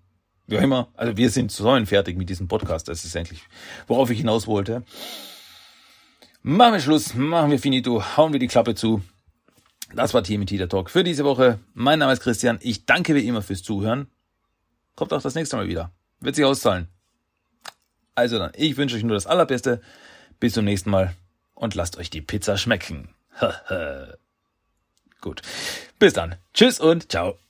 wie auch immer. Also wir sind zusammen fertig mit diesem Podcast. Das ist endlich, worauf ich hinaus wollte. Machen wir Schluss, machen wir finito, hauen wir die Klappe zu. Das war TMT der Talk für diese Woche. Mein Name ist Christian. Ich danke wie immer fürs Zuhören. Kommt auch das nächste Mal wieder. Wird sich auszahlen. Also dann, ich wünsche euch nur das Allerbeste. Bis zum nächsten Mal und lasst euch die Pizza schmecken. Gut. Bis dann. Tschüss und ciao.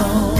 Needs